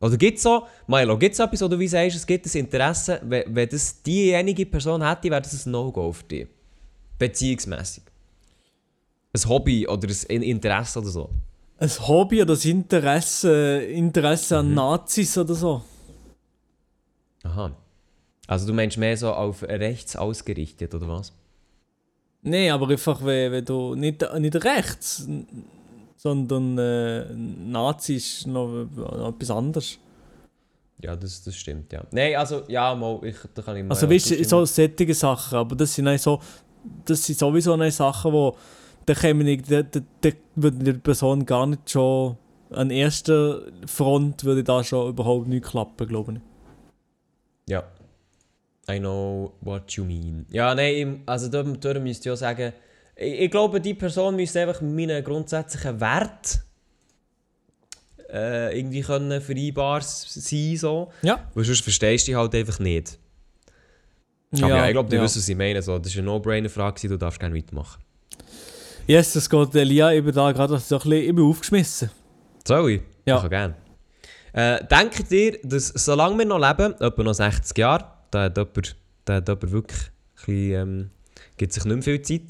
Oder gibt es so, Milo, gibt es etwas, wo du wie sagst, es gibt ein Interesse, wenn, wenn das diejenige Person hätte, wäre das ein No-Go für dich? Beziehungsmässig. Ein Hobby oder ein Interesse oder so. Ein Hobby oder das Interesse, Interesse Mhm. an Nazis oder so. Aha. Also du meinst mehr so auf rechts ausgerichtet, oder was? Nee, aber einfach, wenn, wenn du nicht, nicht rechts, sondern äh, Nazi ist noch, noch etwas anderes. Ja, das, das stimmt, ja. Nein, also, ja, mal, ich, da kann ich mal Also weißt du, so sättige Sachen, aber das sind so, das sind sowieso eine Sachen, wo da käme nicht, da, da, da würde die Person gar nicht schon an erster Front würde da schon überhaupt nicht klappen, glaube ich. Ja. I know what you mean. Ja, nein, also da, da müsst ihr ja sagen, ich, ich glaube, die Person müsste einfach meinen grundsätzlichen Wert äh, irgendwie können vereinbar sein, so. Ja. Weil sonst verstehst du die halt einfach nicht. Aber ja, ich glaube, die wissen, was ich meine. So, das war eine No-Brainer-Frage, du darfst gerne weitermachen. Yes, das geht Elia eben da gerade so ein bisschen, bin aufgeschmissen. Soll ich? Ja. Ich kann gerne. Äh, denkt ihr, dass solange wir noch leben, etwa noch 60 Jahre, da hat jemand, da hat jemand wirklich ein bisschen, ähm, gibt sich nicht mehr viel Zeit,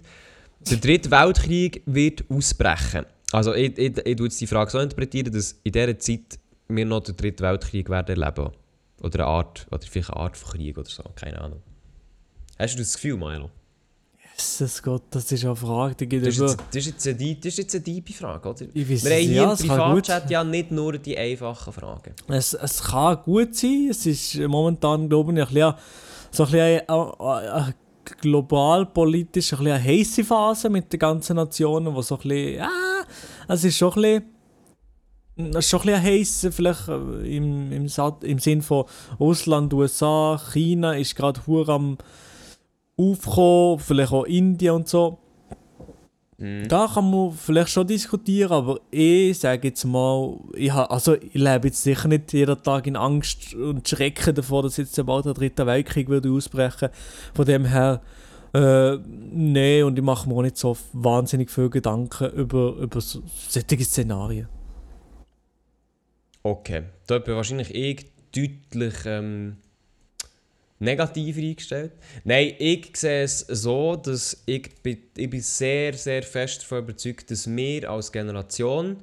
der dritte Weltkrieg wird ausbrechen? Also ich, ich, ich jetzt die Frage so interpretieren, dass in dieser Zeit wir noch den dritten Weltkrieg werden erleben. Oder eine Art, oder vielleicht eine Art von Krieg oder so, keine Ahnung. Hast du das Gefühl, Milo? Jesus Gott, das ist eine Frage, die geht Das ist jetzt, das ist jetzt, eine, das ist jetzt eine tiefe Frage, oder? Ich weiß Wir haben es, hier ja, im Privatchat ja nicht nur die einfachen Fragen. Es, es kann gut sein, es ist momentan, glaube ich, ein bisschen, so ein bisschen eine, global politisch ein bisschen eine heisse Phase mit den ganzen Nationen, wo so ein bisschen, ah, es ist schon ein bisschen, ist schon ein heiß, vielleicht äh, im, im, im Sinn von Russland, USA, China ist gerade hure am Aufkommen, vielleicht auch Indien und so. Mhm. Da kann man vielleicht schon diskutieren, aber ich sage jetzt mal, ich, ha, also ich lebe jetzt sicher nicht jeden Tag in Angst und Schrecken davor, dass jetzt bald der dritte Weltkrieg würde ausbrechen. Von dem her, äh, nee, und ich mache mir auch nicht so wahnsinnig viel Gedanken über, über so, solche Szenarien. Okay, da bin wahrscheinlich ich deutlich ähm, negativer eingestellt. Nein, ich sehe es so, dass ich, ich bin sehr, sehr fest davon überzeugt, dass wir als Generation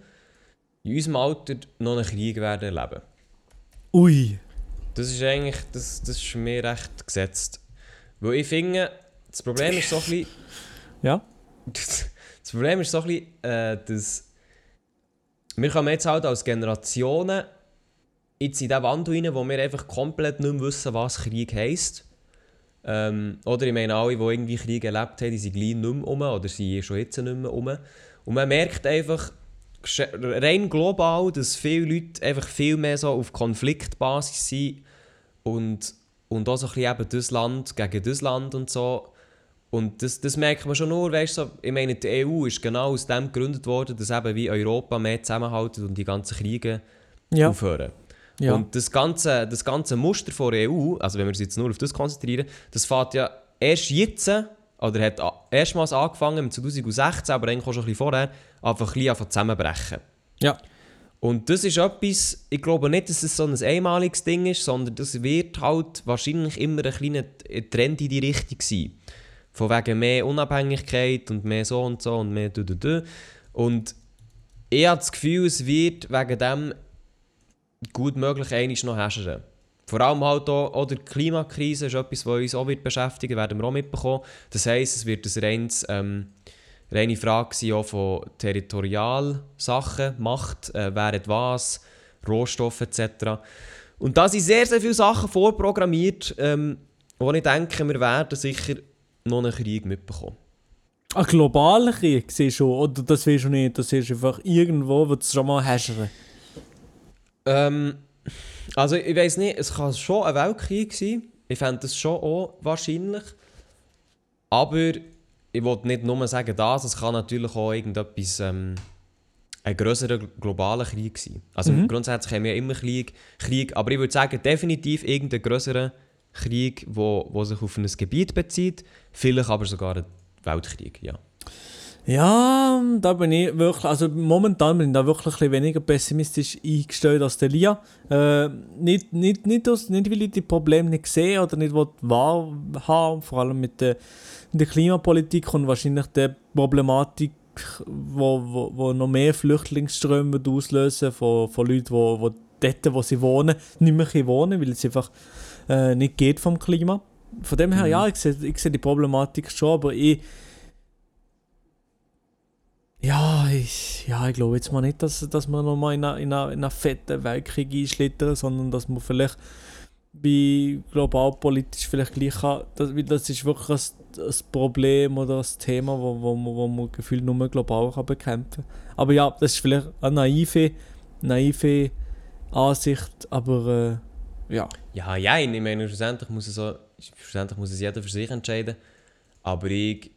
in unserem Alter noch einen Krieg werden erleben. Ui. Das ist eigentlich, das, das ist mir recht gesetzt. Weil ich finde, das Problem ist so ein bisschen, *laughs* Ja? *laughs* das Problem ist so ein bisschen, äh, dass wir kommen jetzt halt als Generationen jetzt in diesen Wandel rein, wo wir einfach komplett nicht mehr wissen, was Krieg heisst. Ähm, oder ich meine, alle, die irgendwie Krieg erlebt haben, die sind gleich nicht mehr um oder sind schon jetzt nicht mehr um. Und man merkt einfach rein global, dass viele Leute einfach viel mehr so auf Konfliktbasis sind und, und auch so ein bisschen eben das Land gegen das Land und so. Und das, das merkt man schon nur, weißt du, ich meine, die EU ist genau aus dem gegründet worden, dass eben wie Europa mehr zusammenhalten und die ganzen Kriege Ja. aufhören. Ja. Und das ganze, das ganze Muster von der EU, also wenn wir uns jetzt nur auf das konzentrieren, das fängt ja erst jetzt, oder hat erstmals angefangen im 2016, aber eigentlich auch schon ein bisschen vorher, einfach ein bisschen zusammenbrechen. ja. Und das ist etwas, ich glaube nicht, dass es so ein einmaliges Ding ist, sondern das wird halt wahrscheinlich immer ein kleiner Trend in die Richtung sein. Von wegen mehr Unabhängigkeit und mehr so und so und mehr du, du, du. Und ich habe das Gefühl, es wird wegen dem gut möglich einmal noch herrschen. Vor allem halt auch, auch die Klimakrise ist etwas, was uns auch wird beschäftigen werden wir auch mitbekommen. Das heisst, es wird ein reines, ähm, reine Frage sein auch von Territorialsachen, Macht, äh, wer hat was, Rohstoffe etc. Und da sind sehr, sehr viele Sachen vorprogrammiert, ähm, wo ich denke, wir werden sicher noch einen Krieg mitbekommen. Ein globaler Krieg siehst du oder das willst du nicht, das ist einfach irgendwo, wird es schon mal herrschen. Ähm, also ich weiß nicht, es kann schon ein Weltkrieg sein. Ich fände das schon auch wahrscheinlich. Aber ich wollte nicht nur sagen das, es kann natürlich auch irgendetwas, ähm, ein grösserer globaler Krieg sein. Also Mhm. grundsätzlich haben wir ja immer Krieg, Krieg, aber ich würde sagen, definitiv irgendein grösserer Krieg, wo, wo sich auf ein Gebiet bezieht, vielleicht aber sogar ein Weltkrieg, ja. Ja, da bin ich wirklich, also momentan bin ich da wirklich ein weniger pessimistisch eingestellt als der Lia. Äh, nicht, nicht, nicht, aus, nicht, weil ich die Probleme nicht sehe oder nicht will wahrhaben, vor allem mit der, der Klimapolitik und wahrscheinlich der Problematik, wo, wo, wo noch mehr Flüchtlingsströme auslösen von, von Leuten, wo, wo dort, wo sie wohnen, nicht mehr wohnen weil es einfach äh, nicht geht vom Klima. Von dem her, Mhm. ja, ich sehe, ich sehe die Problematik schon, aber ich ja, ich, ja, ich glaube jetzt mal nicht, dass, dass wir nochmal in einen in eine, in fetten Weltkrieg einschlittern, sondern dass man vielleicht bei globalpolitisch vielleicht gleich kann, das, das ist wirklich ein, ein Problem oder ein Thema, wo, wo, man- wo man gefühlt nur global kann bekämpfen kann. Aber ja, das ist vielleicht eine naive, naive Ansicht, aber ja. Ja, ja, ich meine, schlussendlich muss, es so, schlussendlich muss es jeder für sich entscheiden. Aber ich,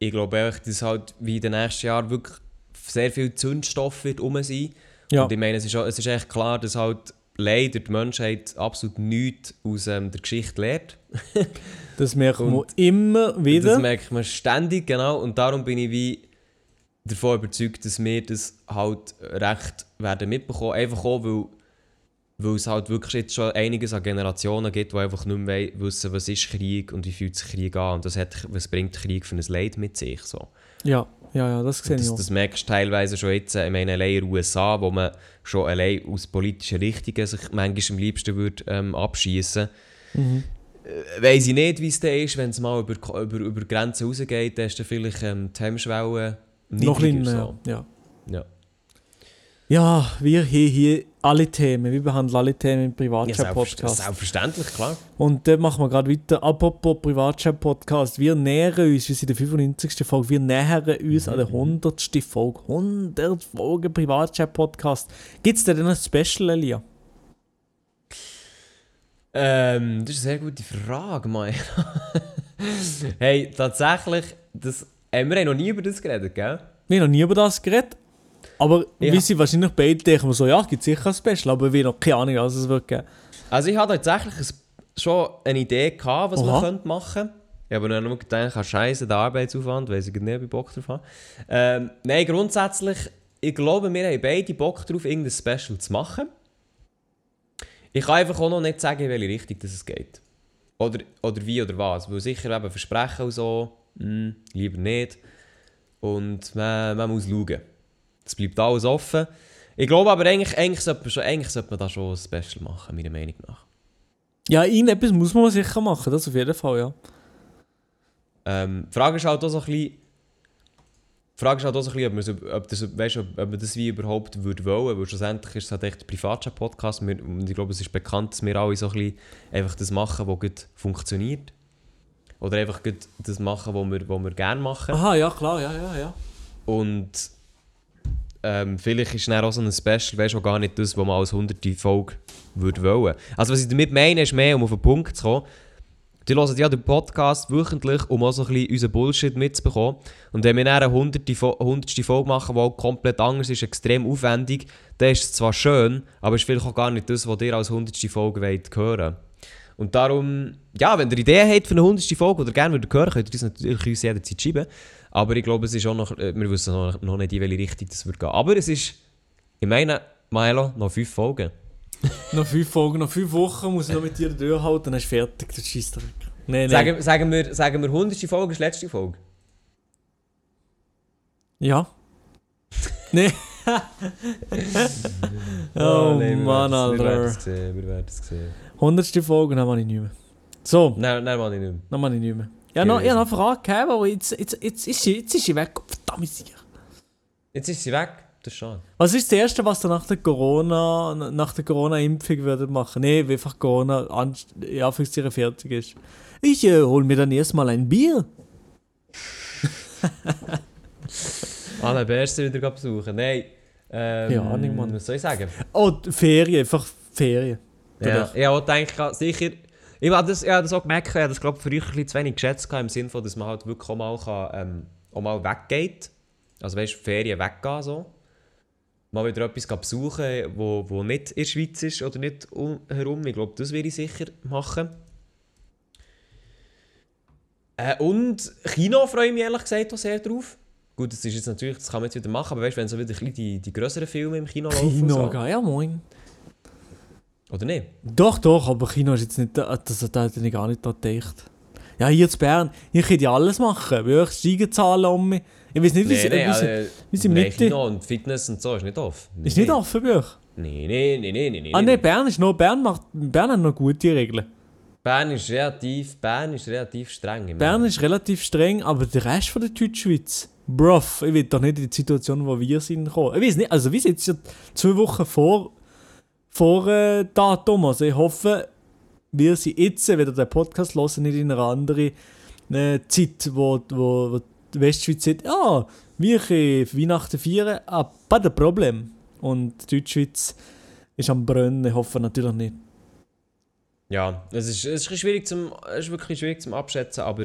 ich glaube auch, dass halt wie in den nächsten Jahren wirklich sehr viel Zündstoff wird rum sein. Ja. Und ich meine, es ist, es ist echt klar, dass halt leider die Menschheit absolut nichts aus ähm, der Geschichte lernt. *laughs* Das merkt man immer wieder. Das merkt man ständig, genau. Und darum bin ich wie davon überzeugt, dass wir das halt recht werden mitbekommen. Einfach auch, weil, weil es halt wirklich jetzt schon einiges an Generationen gibt, die einfach nicht mehr wissen, was ist Krieg und wie fühlt sich Krieg an. Und das hat, was bringt Krieg für ein Leid mit sich. So. ja, ja, ja, das sehe ich Das, auch. das merkst du teilweise schon jetzt, äh, ich meine, allein in den USA, wo man schon allein aus politischen Richtungen sich manchmal am liebsten würde, ähm, abschießen Mhm. äh, Weiss ich nicht, wie es dann ist, wenn es mal über, über, über Grenzen rausgeht, dann ist dann vielleicht ähm, die Hemmschwelle Noch niedriger. kleiner, so. ja. Ja. Ja, wir haben hier alle Themen. Wir behandeln alle Themen im Ja, Privatchat-Podcast. selbstverständlich, klar. Und dann machen wir gerade weiter. Apropos Privatchat-Podcast. Wir nähern uns, wir sind in der 95. Folge, wir nähern uns an der 100. Folge. 100 Folgen Privatchat-Podcast. Gibt es denn ein Special, Elia? Ähm, das ist eine sehr gute Frage, Mann. *laughs* hey, tatsächlich, das, äh, wir haben noch nie über das geredet, gell? Wir haben noch nie über das geredet. Aber Ja. wir sind wahrscheinlich beide denken so, ja, gibt sicher ein Special, aber wir haben noch keine Ahnung, was es wird geben. Also ich hatte tatsächlich schon eine Idee, gehabt, was Oha. man könnte machen könnte. Ich habe nur gedacht, ah, scheiße, der Arbeitsaufwand, weil ich nicht, ob ich Bock drauf habe. Ähm, nein, grundsätzlich, ich glaube, wir haben beide Bock drauf, irgendein Special zu machen. Ich kann einfach auch noch nicht sagen, in welche Richtung das es geht. Oder, oder wie oder was. Weil sicher eben Versprechen und so, hm, lieber nicht. Und man, man muss schauen. Es bleibt alles offen. Ich glaube aber, eigentlich, eigentlich, sollte man schon, eigentlich sollte man da schon ein Special machen, meiner Meinung nach. Ja, irgendetwas muss man sicher machen, das auf jeden Fall, ja. Ähm, die Frage ist halt auch so ein bisschen, Frage ist halt auch so ein bisschen, ob ob das, weißt, ob, ob man das wie überhaupt würde wollen, weil schlussendlich ist es halt echt ein Privatchat-Podcast und ich glaube, es ist bekannt, dass wir alle so ein bisschen einfach das machen, was gut funktioniert. Oder einfach gut das machen, was wir, was wir gerne machen. Aha, ja, klar, ja, ja, ja. Und ähm, vielleicht ist dann auch so ein Special, weißt du, gar nicht das, was man als 100. Folge würde wollen. Also was ich damit meine, ist mehr, um auf den Punkt zu kommen. Die hören ja den Podcast wöchentlich, um auch so ein bisschen unseren Bullshit mitzubekommen. Und wenn wir dann eine 100. Fo- 100. Folge machen, die auch komplett anders ist, extrem aufwendig, dann ist es zwar schön, aber es ist vielleicht auch gar nicht das, was ihr als 100. Folge wollt hören Und darum, ja, wenn ihr Ideen habt für eine 100. Folge oder gerne würdet hören, könnt ihr das natürlich uns jederzeit schreiben. Aber ich glaube, es ist auch noch, äh, wir wissen noch, noch nicht, in welche Richtung das wird gehen. Aber es ist, ich meine, Milo, noch fünf Folgen. *laughs* Noch fünf Folgen, noch fünf Wochen muss ich noch mit dir durchhalten, dann ist fertig, der Scheissdreck. Nein, nein. Sagen, sagen, wir, sagen wir 100. Folge ist letzte Folge. Ja. *laughs* nee. *laughs* oh nein, wir Mann, es- Wir werden Alter. es sehen, wir werden es sehen. 100. Folge, dann mache ich nicht mehr. So, Nein, nein, Mann, ich nicht mehr. dann mache ich nicht mehr. Ja, noch, ich habe noch eine Frage gehabt, aber jetzt, jetzt, jetzt, ist sie, jetzt ist sie weg. Verdammt sicher. Jetzt ist sie weg, das schade. Was ist das Erste, was ihr nach der Corona, nach der Corona-Impfung würdet machen? Nee, wie einfach Corona ja, fertig ist. Ich äh, hol mir dann erstmal ein Bier. *laughs* Alle Bärste wieder besuchen. Nein. Ähm, Ja, Ahnung, Mann. Was soll ich sagen? Oh, Ferien, einfach Ferien. Ja, ich habe auch gedacht, sicher. Ich habe das, ich das auch gemerkt, ich habe das glaube ich früher ein bisschen zu wenig geschätzt, gehabt, im Sinne von, dass man halt wirklich auch mal, kann, ähm, auch mal weggeht. Also weißt du, Ferien weggehen so. Mal wieder etwas besuchen, wo, wo nicht in der Schweiz ist oder nicht um, herum. Ich glaube, das werde ich sicher machen. Äh, und Kino freue ich mich ehrlich gesagt auch sehr drauf. Gut, das ist jetzt natürlich, das kann man jetzt wieder machen, aber weißt du, wenn so wieder die, die grösseren Filme im Kino laufen. Kino, so. ja moin. Oder nicht? Doch, doch, aber Kino ist jetzt nicht, da- das, da hätte ich gar nicht da gedacht. Ja, hier zu Bern, hier könnt ihr alles machen. Euch steigen Zahlen um mich. Ich weiß nicht, wie Nee, sie, nee, also, wie sie nein, Mitte- Kino und Fitness und so ist nicht offen. ist nicht offen bei euch. Nein, nein, nein, nein, nein. Ah ne, Bern ist noch, Bern macht, Bern hat noch gute Regeln. Bern ist relativ, Bern ist relativ streng. Bern ist relativ streng, aber der Rest von der Deutschschweiz, bruv, ich will doch nicht in die Situation, wo wir sind, kommen. Ich weiß nicht, also wir sind jetzt ja zwei Wochen vor, vor äh, Datum, also ich hoffe, wir sind jetzt, wenn ihr den Podcast hören, nicht in einer anderen äh, Zeit, wo, wo, wo die Westschweiz sagt, ja, wir können Weihnachten feiern, ah, pas de Problem. Und die Deutschschweiz ist am Brennen, ich hoffe natürlich nicht. Ja, es ist, es ist, schwierig zum, es ist wirklich schwierig zum Abschätzen, aber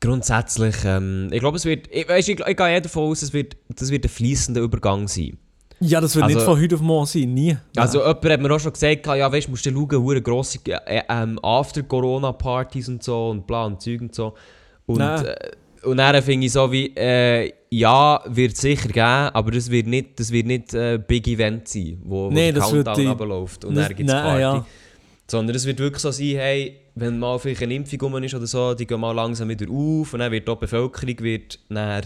grundsätzlich, ähm, ich glaube, es wird, ich, weißt, ich, ich gehe eher davon aus, es wird, das wird ein fließender Übergang sein. Ja, das wird Also- nicht von heute auf morgen sein, nie. Also jemand hat mir auch schon gesagt, ja weißt du, musst du schauen, hure grosse äh, ähm, After-Corona-Partys und so und bla und Zeug und so. Und, Nein. äh, und dann finde ich so wie, äh, ja, wird es sicher geben, aber das wird nicht, das wird nicht äh, Big Event sein, wo, wo Nee, der Countdown die- runterläuft und das- dann gibt es nein, Party. ja. Sondern es wird wirklich so sein, hey, wenn mal vielleicht eine Impfung rum ist oder so, die gehen mal langsam wieder auf und dann wird die Bevölkerung wird dann,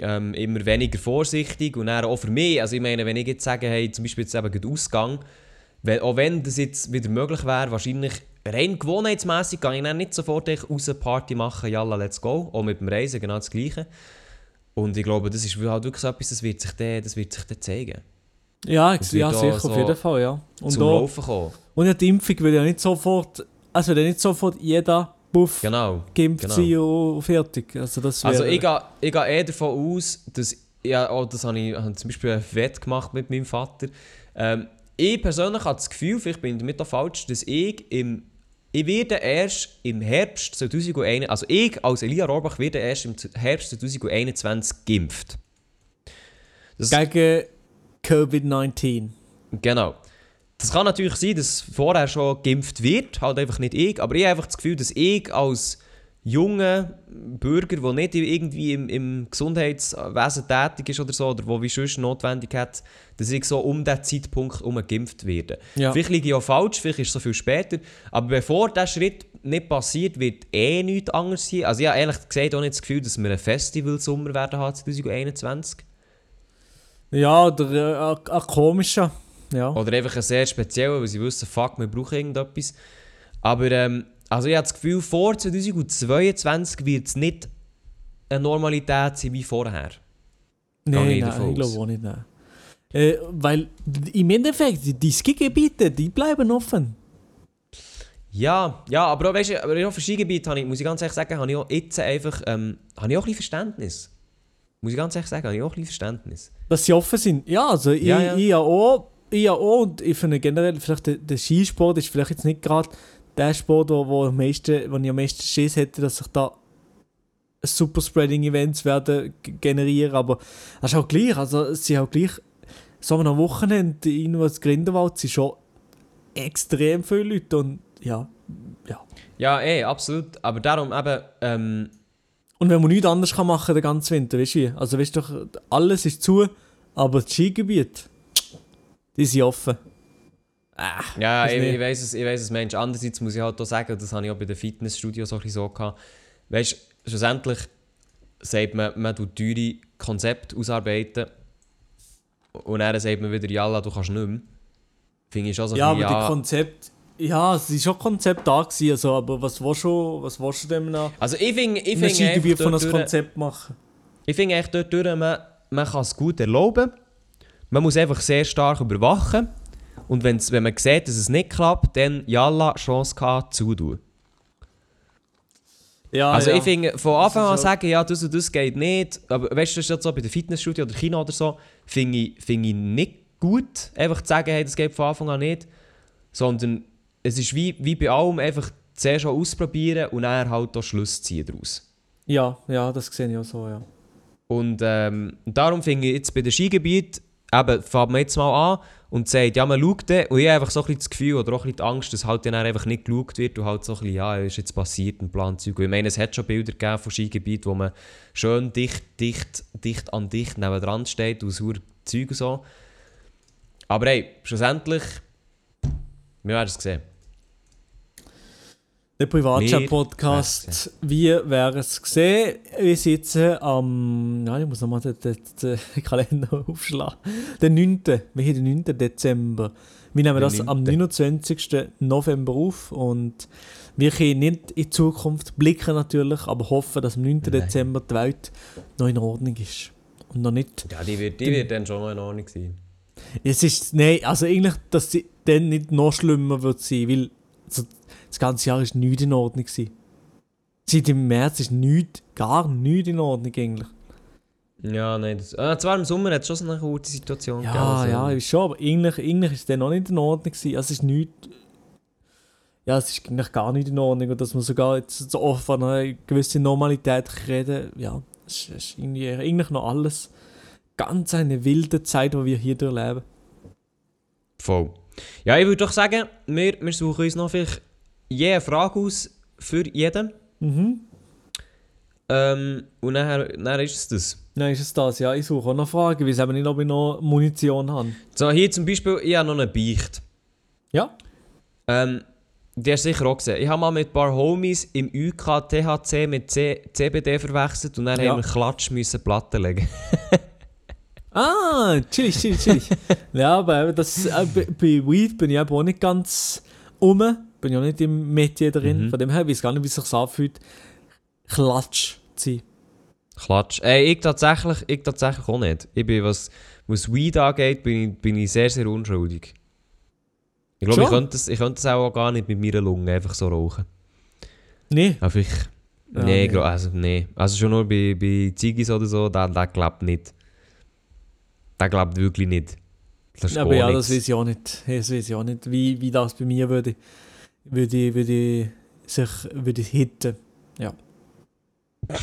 ähm, immer weniger vorsichtig und dann auch für mich, also ich meine, wenn ich jetzt sage, hey, zum Beispiel jetzt eben Ausgang, wenn, auch wenn das jetzt wieder möglich wäre, wahrscheinlich rein gewohnheitsmässig gehe ich dann nicht sofort raus Party machen, yalla, let's go, auch mit dem Reisen genau das Gleiche. Und ich glaube, das ist halt wirklich so etwas, das wird sich dann, das wird sich dann zeigen. Ja, Es ja sicher, so auf jeden Fall, ja. Und, zum auch, Laufen kommen. und ja, die Impfung will ja nicht sofort, also nicht sofort jeder Buff Genau. geimpft genau. sein und fertig. Also, das Also ich gehe, ich gehe eher davon aus, dass ja, oh, das habe ich habe zum Beispiel ein Wett gemacht mit meinem Vater. Ähm, ich persönlich habe das Gefühl, vielleicht bin ich damit auch falsch, dass ich im ich werde erst im Herbst 2021, also ich als Elia Rohrbach werde erst im Herbst 2021 geimpft. Das, gegen Covid-19. Genau. Das kann natürlich sein, dass vorher schon geimpft wird, halt einfach nicht ich, aber ich habe einfach das Gefühl, dass ich als junger Bürger, der nicht irgendwie im, im Gesundheitswesen tätig ist oder so, oder wo wie sonst notwendig hat, dass ich so um diesen Zeitpunkt herum geimpft werde. Ja. Vielleicht liege ich auch falsch, vielleicht ist es so viel später, aber bevor dieser Schritt nicht passiert, wird eh nichts anderes sein. Also ich habe ehrlich gesagt auch nicht das Gefühl, dass wir einen Festival-Sommer werden haben 2021. Ja, oder äh, ein, ein komischer. Ja. Oder einfach ein sehr spezieller, weil sie wissen, fuck, wir brauchen irgendetwas. Aber ähm, also ich habe das Gefühl, vor 2022 wird es nicht eine Normalität sein wie vorher. Nein, ich nein, ich glaube auch nicht. Nein. Äh, weil im Endeffekt, die- Skigebiete, die bleiben offen. Ja, ja, aber auch, weißt du, aber auch für Skigebiete, habe ich, muss ich ganz ehrlich sagen, habe ich auch jetzt einfach ähm, habe ich auch ein bisschen Verständnis. Muss ich ganz ehrlich sagen, habe ich auch ein bisschen Verständnis. Dass sie offen sind. Ja, also ich, Ja, ich ja auch. Ja auch. Und ich finde generell, vielleicht der, der Skisport ist vielleicht jetzt nicht gerade der Sport, wo, wo, am meisten, wo ich am meisten Schiss hätte, dass sich da Superspreading-Events werden generieren. Aber das ist auch gleich. Also es sind auch gleich so am Wochenende in was Grindelwald sind schon extrem viele Leute. Und ja, ja. Ja, eh, absolut. Aber darum eben, ähm, Und wenn man nichts anderes kann machen den ganzen Winter, weißt du? Also weißt du alles ist zu, aber das Skigebiet, die sind offen. Ah, Ja, ich, ich weiß es, ich weiß es, Mensch. Andererseits muss ich halt auch sagen, das habe ich auch bei den Fitnessstudios so, so gehabt. Weißt du, schlussendlich sagt man, man tut teure Konzepte ausarbeiten und dann sagt man wieder, ja, du kannst nicht mehr. Finde ich schon so ja, aber bisschen, die Konzept, ja, es ist schon Konzept da gewesen, also, aber was willst du, was willst du dem noch Also ich finde, ich finde Skigebiet einfach von einem Konzept machen? Ich finde echt dort durch, man, man kann es gut erlauben. Man muss einfach sehr stark überwachen. Und wenn's, wenn man sieht, dass es nicht klappt, dann jalla, Chance gehabt, zutun. Ja, Also ja. ich finde, von Anfang an so. sagen, ja, das und das geht nicht, aber weißt du, das ist jetzt so bei der Fitnessstudio oder Kino oder so, finde ich, finde ich nicht gut, einfach zu sagen, hey, das geht von Anfang an nicht, sondern es ist wie, wie bei allem, einfach zuerst schon ausprobieren und dann halt auch Schluss ziehen daraus. Ja, ja, das sehe ich auch so, ja. Und ähm, darum finde ich jetzt bei den Skigebieten, eben, fangen wir jetzt mal an und sagt, ja, man schaut dann, und ich habe einfach so ein bisschen das Gefühl oder auch ein bisschen die Angst, dass halt dann einfach nicht geschaut wird und halt so ein bisschen, ja, ist jetzt passiert, ein Planzeug. Ich meine, es hat schon Bilder gegeben von Skigebieten, wo man schön dicht, dicht, dicht an dicht nebendran steht und sauer Zeug und so. Aber hey, schlussendlich, wir werden es sehen. Der Wir Privatchat-Podcast, wie wäre es gesehen? Wir sitzen am, ja, ich muss nochmal den, den, den Kalender *laughs* aufschlagen. Den 9. Wir haben den 9. Dezember. Wir nehmen das am 9.. 29. November auf und wir können nicht in die Zukunft blicken natürlich, aber hoffen, dass am 9. Nein. Dezember die Welt noch in Ordnung ist. Und noch nicht Ja, die wird, die wird dann schon noch in Ordnung sein. es ist, nein, also eigentlich, dass sie dann nicht noch schlimmer wird sein, weil also, das ganze Jahr ist nichts in Ordnung gewesen. Seit im März ist nichts, gar nichts in Ordnung eigentlich. Ja, nein, das, äh, zwar im Sommer hat es schon so eine gute Situation Ja, gegeben, also- ja, ist schon, aber eigentlich, eigentlich ist es dann noch nicht in Ordnung gewesen. Also es ist nichts, ja, es ist eigentlich gar nicht in Ordnung und dass man sogar jetzt so oft von einer gewissen Normalität reden, ja, es ist irgendwie, eigentlich noch alles ganz eine wilde Zeit, die wir hier durchleben. Voll. Ja, ich würde doch sagen, wir, wir suchen uns noch vielleicht je eine Frage aus für jeden. Mhm. Ähm, und nachher, nachher ist es das. Nein, ist es das, ja. Ich suche auch noch Fragen, weil ich eben nicht, ob ich noch Munition habe. So, hier zum Beispiel, ich habe noch eine Beicht. Ja? Ähm, die hast du sicher auch gesehen. Ich habe mal mit ein paar Homies im UK THC mit C CBD verwechselt und dann Ja. haben wir Klatsch müssen Platten legen. *laughs* Ah, chillig, chillig, chillig. *laughs* ja, aber das, äh, bei, bei Weed bin ich eben auch nicht ganz um. Bin ja nicht im Metier drin. Mhm. Von dem her weiß gar nicht, wie es sich anfühlt, Klatsch zu sein. Klatsch. Ey, ich tatsächlich, ich tatsächlich auch nicht. Ich bin, was, was Weed angeht, bin ich, bin ich sehr, sehr unschuldig. Ich glaube, ich könnte, es, ich könnte auch gar nicht mit meiner Lunge einfach so rauchen. Nee. Aber ich, Ja, nee, nee. also nee. Also schon nur bei, bei Ziggis oder so, der, der glaubt nicht. Der glaubt wirklich nicht. Aber ja, nichts. das weiß ich auch nicht. Das weiß ich auch nicht, wie, wie das bei mir würde, würde, würde sich würde hitten. Ja. *laughs*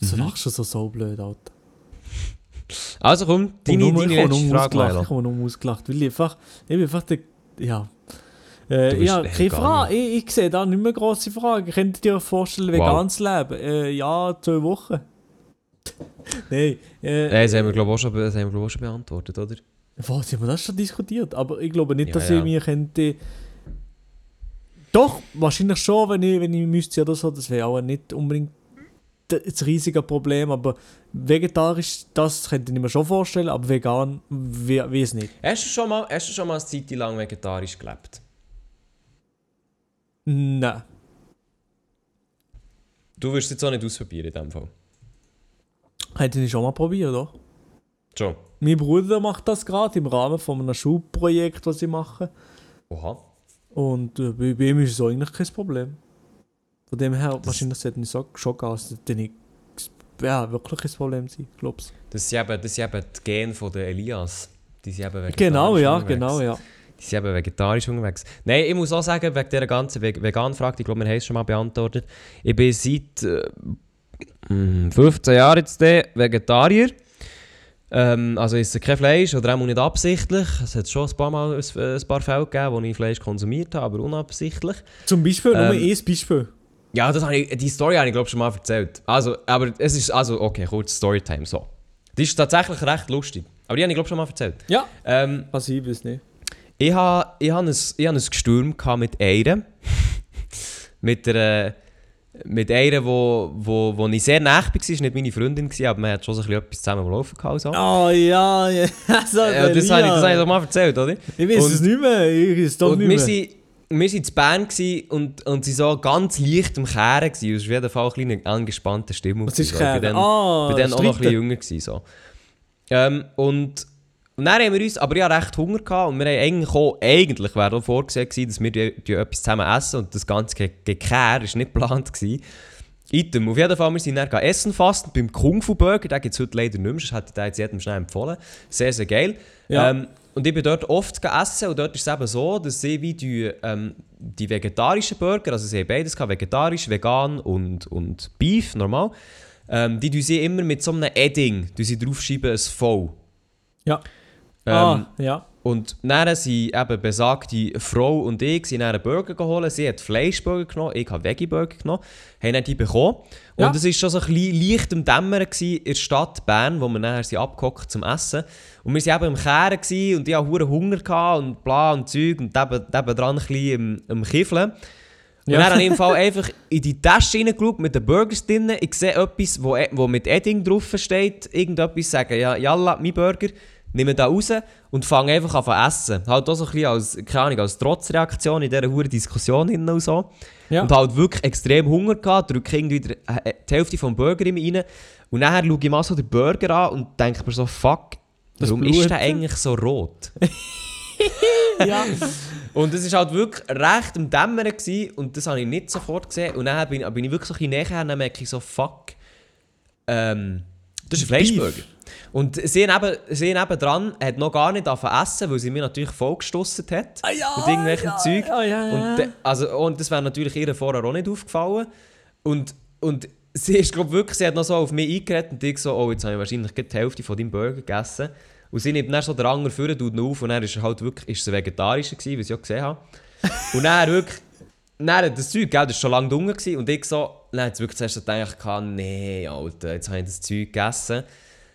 So Mhm. lachst du so, so blöd, Alter. Also komm, deine, komme deine letzte Frage. Leila. Ich komme nur ausgelacht, weil ich einfach, ich bin einfach der, ja. Äh, ja, keine Frage. Ich, ich sehe da nicht mehr grosse Fragen. Könnt ihr euch vorstellen, Wow. vegan zu leben? Äh, ja, zwei Wochen. *laughs* Nein. Äh, Äh, das haben wir, glaube ich, auch schon, be- das haben wir, glaub ich, auch schon beantwortet, oder? Was, haben wir das schon diskutiert? Aber ich glaube nicht, Ja, dass ja. ich mir könnte... Doch, wahrscheinlich schon, wenn ich, wenn ich müsste oder so. Das wäre auch nicht unbedingt das riesige Problem. Aber vegetarisch, das könnte ich mir schon vorstellen. Aber vegan, wie es nicht. Hast du schon mal, hast du schon mal eine Zeit lang vegetarisch gelebt? Nein. Du wirst es jetzt auch nicht ausprobieren in dem Fall. Hätte ich schon mal probiert, oder? Schon. Mein Bruder macht das gerade im Rahmen von einem Schulprojekt, das ich mache. Oha. Und äh, bei, bei ihm ist es eigentlich kein Problem. Von dem her, wahrscheinlich sollte ich so, schon gehen. Es sollte nicht ja, wirklich ein Problem sein, glaubst Das sind eben, das sind eben die Gene von der Elias. Die sind eben vegetarisch Genau, ja, unterwegs. genau, ja. Die sind eben vegetarisch unterwegs. Nein, ich muss auch sagen, wegen dieser ganzen Ve Vegan-Frage, ich glaube, wir haben es schon mal beantwortet. Ich bin seit äh, mm, 15 Jahren jetzt Vegetarier. Ähm, also ist kein Fleisch oder auch nicht absichtlich. Es hat schon ein paar Mal ein, ein paar Fälle gegeben, wo ich Fleisch konsumiert habe, aber unabsichtlich. Zum Beispiel, nur Ähm, ein Beispiel. Ja, das habe ich, die Story habe ich glaube schon mal erzählt. Also, aber es ist, also, okay, kurz Storytime, so. Die ist tatsächlich recht lustig. Aber die habe ich glaube schon mal erzählt. Ja. Ähm, Was ich weiß nicht. ich habe ich hab ein, ich hab ein Gestürm mit einer. *laughs* mit einer, mit einer, wo, wo, wo ich sehr nah war. War nicht meine Freundin, gewesen, aber man hat schon so ein bisschen etwas zusammen am Laufen gehabt. So. Oh ja, ja. *laughs* so, Ja, das habe ich, das habe ich doch mal erzählt, oder? Ich weiß und- es nicht mehr. Ich weiß es doch nicht wir mehr. wir sind in Bern und, und sie so ganz leicht am Kehren. Es war auf jeden Fall eine angespannte Stimmung. Was ist gewesen, so. Ich Kehren? dann- Ah, bin dann auch noch ein bisschen jünger. Gewesen, so. ähm, und, und dann haben wir uns, aber ich hatte recht Hunger gehabt und wir haben eigentlich auch, eigentlich wäre auch vorgesehen gewesen, dass wir die, die etwas zusammen essen und das ganze Ge- Gekehr war nicht geplant. Gewesen. Item, auf jeden Fall, wir sind dann essen fast beim Kung Fu Burger, den gibt es heute leider nicht mehr, sonst hätte ich jetzt jedem schnell empfohlen. Sehr, sehr geil. Ja. Ähm, und ich bin dort oft gegessen und dort ist es eben so, dass sie wie die, ähm, die vegetarischen Burger, also sie haben beides gehabt, vegetarisch, vegan und, und Beef, normal, ähm, die tun sie immer mit so einem Edding, die sie draufschreiben, ein V. Ja. Ähm, ah, ja. Und dann sind eben besagte Frau und ich sind einen Burger geholt. Sie hat Fleischburger genommen, ich habe Veggie-Burger genommen. Haben dann die bekommen. Ja. Und es war schon so ein bisschen leicht im Dämmern in der Stadt Bern, wo wir nachher abgehockt zum Essen. Und wir waren eben im Kehren gewesen und ich hatte Hunger und bla und Zeug und eben, eben dran ein bisschen im, im Kiffeln. Und Ja. dann habe ich im *laughs* Fall einfach in die Tasche reingeschaut mit den Burgers drin. Ich sehe etwas, wo, wo mit Edding drauf steht. Irgendetwas sagen, ja, jalla, mein Burger. Nehme da raus und fange einfach an zu essen. Halt auch so ein bisschen als, keine Ahnung, als Trotzreaktion in dieser hohen Diskussion hin und so. Ja. Und halt wirklich extrem Hunger gehabt, drücke irgendwie der- äh, die Hälfte vom Burger in mich rein. Und nachher schaue ich mal so den Burger an und denke mir so, fuck, Das warum Blut. ist der eigentlich so rot? *laughs* ja. Und es war halt wirklich recht im Dämmern gewesen, und das habe ich nicht sofort gesehen. Und dann bin, bin ich wirklich so ein bisschen näher und merke ich so, fuck, ähm, Das ist ein Fleischburger. Und sie neben, sie nebendran hat noch gar nicht angefangen essen, weil sie mir natürlich vollgestossen hat. Ah, ja, mit irgendwelchen ja, Zeug. ja, ja. Und, de- also, und das wäre natürlich ihr vorher auch nicht aufgefallen. Und, und sie ist, glaube wirklich, sie hat noch so auf mich eingeredet und ich so, oh, jetzt habe ich wahrscheinlich die Hälfte von deinem Burger gegessen. Und sie nimmt dann so den Anger vor, tut ihn auf und dann ist er halt wirklich, ist er vegetarischer gewesen, wie ich ja gesehen habe. Und dann wirklich, dann das Zeug, gell, das war schon lange dunkel gewesen, und ich so, dann hat sie wirklich zuerst gedacht, nee, Alter, jetzt habe ich das Zeug gegessen.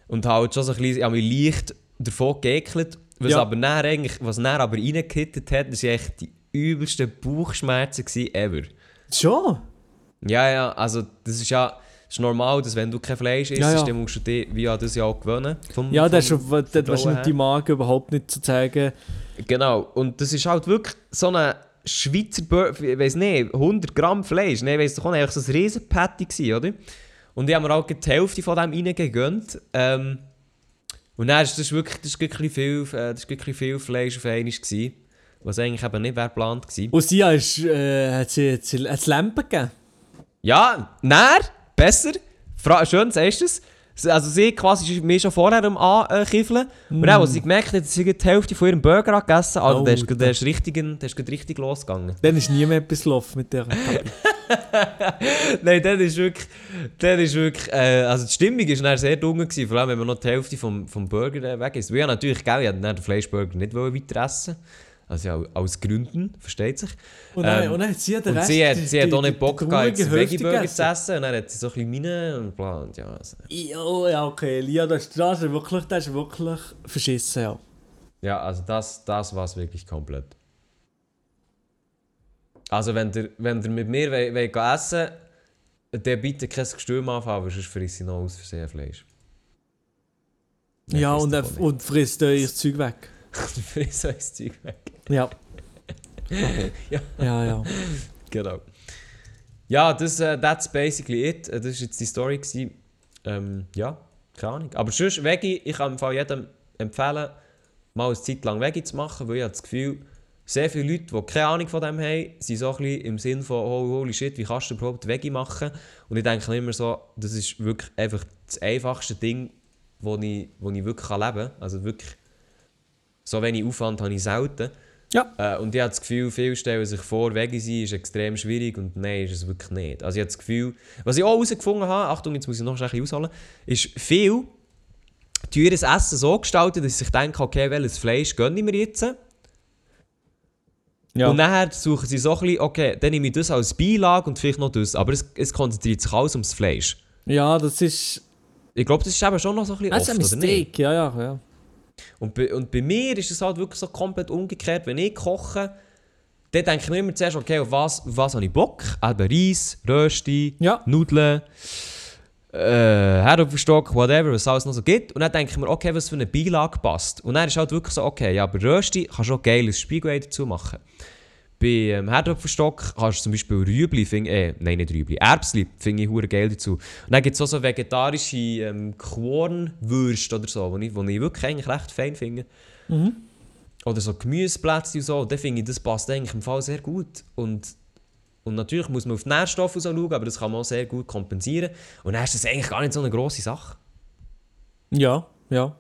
Und halt schon so ein bisschen, ich mich leicht davon geekelt. Was Ja. aber dann eigentlich, was dann aber reingekittet hat, das waren echt die übelsten Bauchschmerzen ever. Schon? Ja, ja, also das ist ja das ist normal, dass wenn du kein Fleisch isst, Ja, ja. dann musst du dich wie an das ja auch gewöhnen. Vom, Ja, das ist vom das Vertrauen wahrscheinlich her. die Magen überhaupt nicht zu zeigen. Genau, und das ist halt wirklich so eine Schweizer Burger, ich weiß nicht, 100 Gramm Fleisch, ne, weiss doch auch nicht, einfach so ein riesen Patty gewesen, oder? Und ich habe mir auch die Hälfte von dem reingegönnt. Ähm, und dann ist das wirklich, das ist wirklich viel, äh, das ist wirklich viel Fleisch auf einmal gewesen, was eigentlich eben nicht wäre geplant gewesen. Und sie ist, äh, hat sie, hat sie hat Lampe gegeben. Ja, näher, besser, Fra schön, sagst du es. Also sie quasi mir schon vorher am Ankiffeln. Und dann, als sie gemerkt hat, dass sie die Hälfte von ihrem Burger angegessen also Oh, der ist, der ist richtig, der ist richtig losgegangen. Dann ist nie mehr etwas gelaufen mit der. *laughs* *laughs* Nein, das ist wirklich, das ist wirklich, äh, also die Stimmung war dann sehr dumm gewesen, vor allem wenn man noch die Hälfte vom, vom Burger äh, weg ist. Wir haben natürlich, gell, ich wollte den Fleischburger nicht weiter essen. Also ja, aus Gründen, versteht sich. Und dann, Ähm, und dann hat sie den Und Rest... sie hat, die- sie hat die- auch nicht Bock gehabt, jetzt Veggie-Burger zu essen. Und dann hat sie so ein bisschen meine und bla und ja. Also. Jo, ja, okay. Lia, das, ist- das, ist wirklich, das ist wirklich verschissen, ja. Ja, also das, das war es wirklich komplett. Also wenn ihr, wenn ihr mit mir wollt, wollt essen dann bitte kein Gestürm anfangen, sonst frisst ich noch aus Versehen Fleisch. Nein, ja, und, er, und frisst äh, ihr Zeug weg. *laughs* frisst euch das Zeug weg. Ja. *laughs* Ja. Ja, ja. Genau. Ja, das, äh, that's basically it. Äh, Das war jetzt die Story. Gewesen. Ähm, ja, keine Ahnung. Aber sonst, Veggie, ich kann im Fall jedem empfehlen, mal eine Zeit lang Veggie zu machen, weil ich habe das Gefühl, sehr viele Leute, die keine Ahnung von dem haben, sind so ein bisschen im Sinn von oh, holy shit, wie kannst du überhaupt Veggie machen? Und ich denke immer so, das ist wirklich einfach das einfachste Ding, wo ich, wo ich wirklich leben kann. Also wirklich, so wenig Aufwand habe ich selten. Ja. Äh, und ich habe das Gefühl, viele stellen sich vor, Veggie sein ist extrem schwierig und nein, ist es wirklich nicht. Also ich habe das Gefühl, was ich auch herausgefunden habe, Achtung, jetzt muss ich noch ein bisschen ausholen, ist viel teures Essen so gestaltet, dass ich denke, okay, welches Fleisch gönne ich mir jetzt? Ja. Und nachher suchen sie so ein bisschen, okay, dann nehme ich das als Beilage und vielleicht noch das. Aber es, es konzentriert sich alles ums Fleisch. ja, das ist... Ich glaube, das ist eben schon noch so ein bisschen Das ist ein oft, oder nicht? Mistake, ja, ja, ja. Und bei, und bei mir ist es halt wirklich so komplett umgekehrt. Wenn ich koche, dann denke ich mir immer zuerst, okay, auf was, auf was habe ich Bock? Eben Reis, Rösti, Ja. Nudeln, äh, Herdöpfelstock, whatever, was es alles noch so gibt. Und dann denke ich mir, okay, was für eine Beilage passt. Und dann ist halt wirklich so, okay, ja, bei Rösti kannst du auch geiles Spiegelei dazu machen. Bei ähm, Herdöpfelstock kannst du zum Beispiel Rüebli, find, äh, nein, nicht Rüebli, Erbsli finde ich hure geil dazu. Und dann gibt es auch so vegetarische ähm, Kornwürste oder so, die ich, wo ich wirklich eigentlich recht fein finde. Oder so Gemüseplätzchen und so. Dann finde ich, das passt eigentlich im Fall sehr gut. Und, und natürlich muss man auf die Nährstoffe so schauen, aber das kann man auch sehr gut kompensieren. Und dann ist das eigentlich gar nicht so eine grosse Sache. Ja, ja.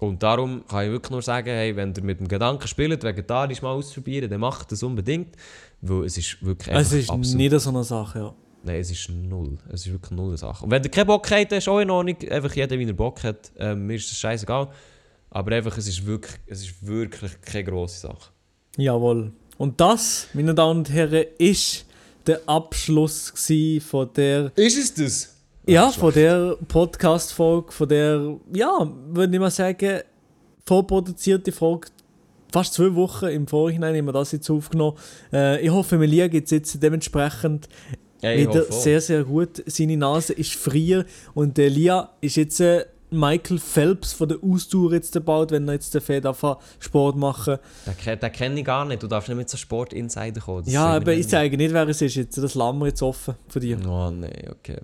Und darum kann ich wirklich nur sagen, hey, wenn ihr mit dem Gedanken spielt, vegetarisch mal auszuprobieren, dann macht das unbedingt. Weil es ist wirklich Es ist absolut... nicht so eine Sache, ja. Nein, es ist null. Es ist wirklich null eine Sache. Und wenn ihr keinen Bock habt, ist auch in Ordnung. Einfach jeder, wie er Bock hat. Ähm, mir ist das scheißegal. Aber einfach, es ist wirklich, es ist wirklich keine grosse Sache. Jawohl. Und das, meine Damen und Herren, ist der Abschluss gsi von der... Ist es das? Ja, von der Podcast-Folge, von der, ja, würde ich mal sagen, vorproduzierte Folge. Fast zwei Wochen im Vorhinein haben wir das jetzt aufgenommen. Äh, ich hoffe, Melia geht es jetzt dementsprechend Ja, wieder sehr, sehr gut. Seine Nase ist frier und der Lia ist jetzt äh, Michael Phelps von der Ausdauer jetzt gebaut, wenn er jetzt den Fed Sport machen. Den, den kenne ich gar nicht. Du darfst nicht mit so Sport-Insider kommen. Das Ja, aber ich nicht. zeige nicht, wer es ist jetzt. Das lassen wir jetzt offen von dir. Oh nein, okay.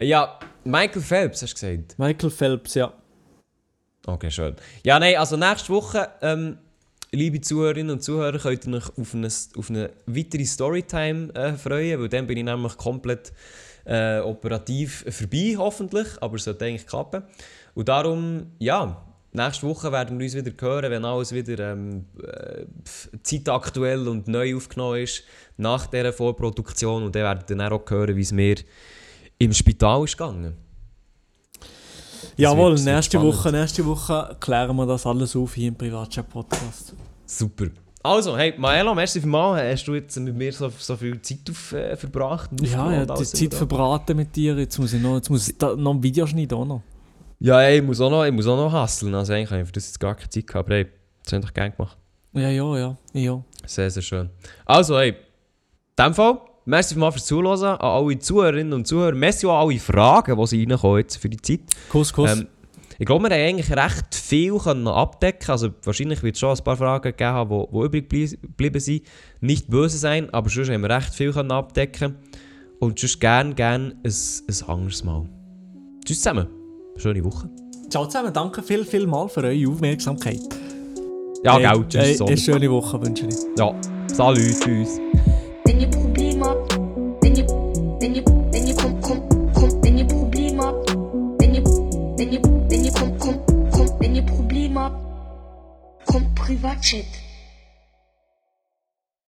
Ja, Michael Phelps hast du gesagt. Michael Phelps, ja. Okay, schön. Ja, nein, also nächste Woche ähm, liebe Zuhörerinnen und Zuhörer, könnt ihr euch auf eine, auf eine weitere Storytime äh, freuen, weil dann bin ich nämlich komplett äh, operativ vorbei, hoffentlich, aber es sollte eigentlich klappen. Und darum, ja, nächste Woche werden wir uns wieder hören, wenn alles wieder ähm, äh, zeitaktuell und neu aufgenommen ist, nach dieser Vorproduktion. Und dann werdet ihr dann auch hören, wie es mir im Spital ist gegangen. Jawohl, wird- das wird nächste. Woche, nächste Woche klären wir das alles auf hier im Privatchat-Podcast. Super. Also, hey, Maelo, merci vielmals. Hast du jetzt mit mir so, so viel Zeit auf, äh, verbracht? Ja, ja, aufgenommen und die Zeit verbraten mit dir. Jetzt muss ich noch, jetzt muss ich da, noch ein Video schneiden. Auch noch. Ja, ey, ich muss auch noch, ich muss auch noch hustlen. Also eigentlich habe ich für das jetzt gar keine Zeit gehabt. Aber hey, das haben doch gerne gemacht. Ja, ja, ja. ja. Sehr, sehr schön. Also, hey, in dem Fall, merci vielmals fürs Zuhören. An alle Zuhörerinnen und Zuhörer. Merci auch an alle Fragen, die sie reinkommen jetzt für die Zeit. Kuss, Kuss. Ähm, ich glaube, wir haben eigentlich recht viel können abdecken Also wahrscheinlich wird es schon ein paar Fragen gegeben haben, die, die übrig blie- geblieben sind. Nicht böse sein, aber sonst haben wir recht viel können abdecken Und sonst gerne, gerne ein, ein anderes Mal. Tschüss zusammen. Schöne Woche. Ciao zusammen, danke viel, viel mal für eure Aufmerksamkeit. Ja, Hey, gell. Tschüss. hey, eine schöne Woche wünsche ich. Ja, salut, tschüss. Wenn ihr Probleme habt, wenn ihr, wenn ihr, wenn ihr kommt, kommt, kommt, wenn ihr Probleme habt, wenn ihr, wenn ihr, wenn ihr kommt, kommt, kommt, wenn ihr Probleme habt, kommt Privatchat.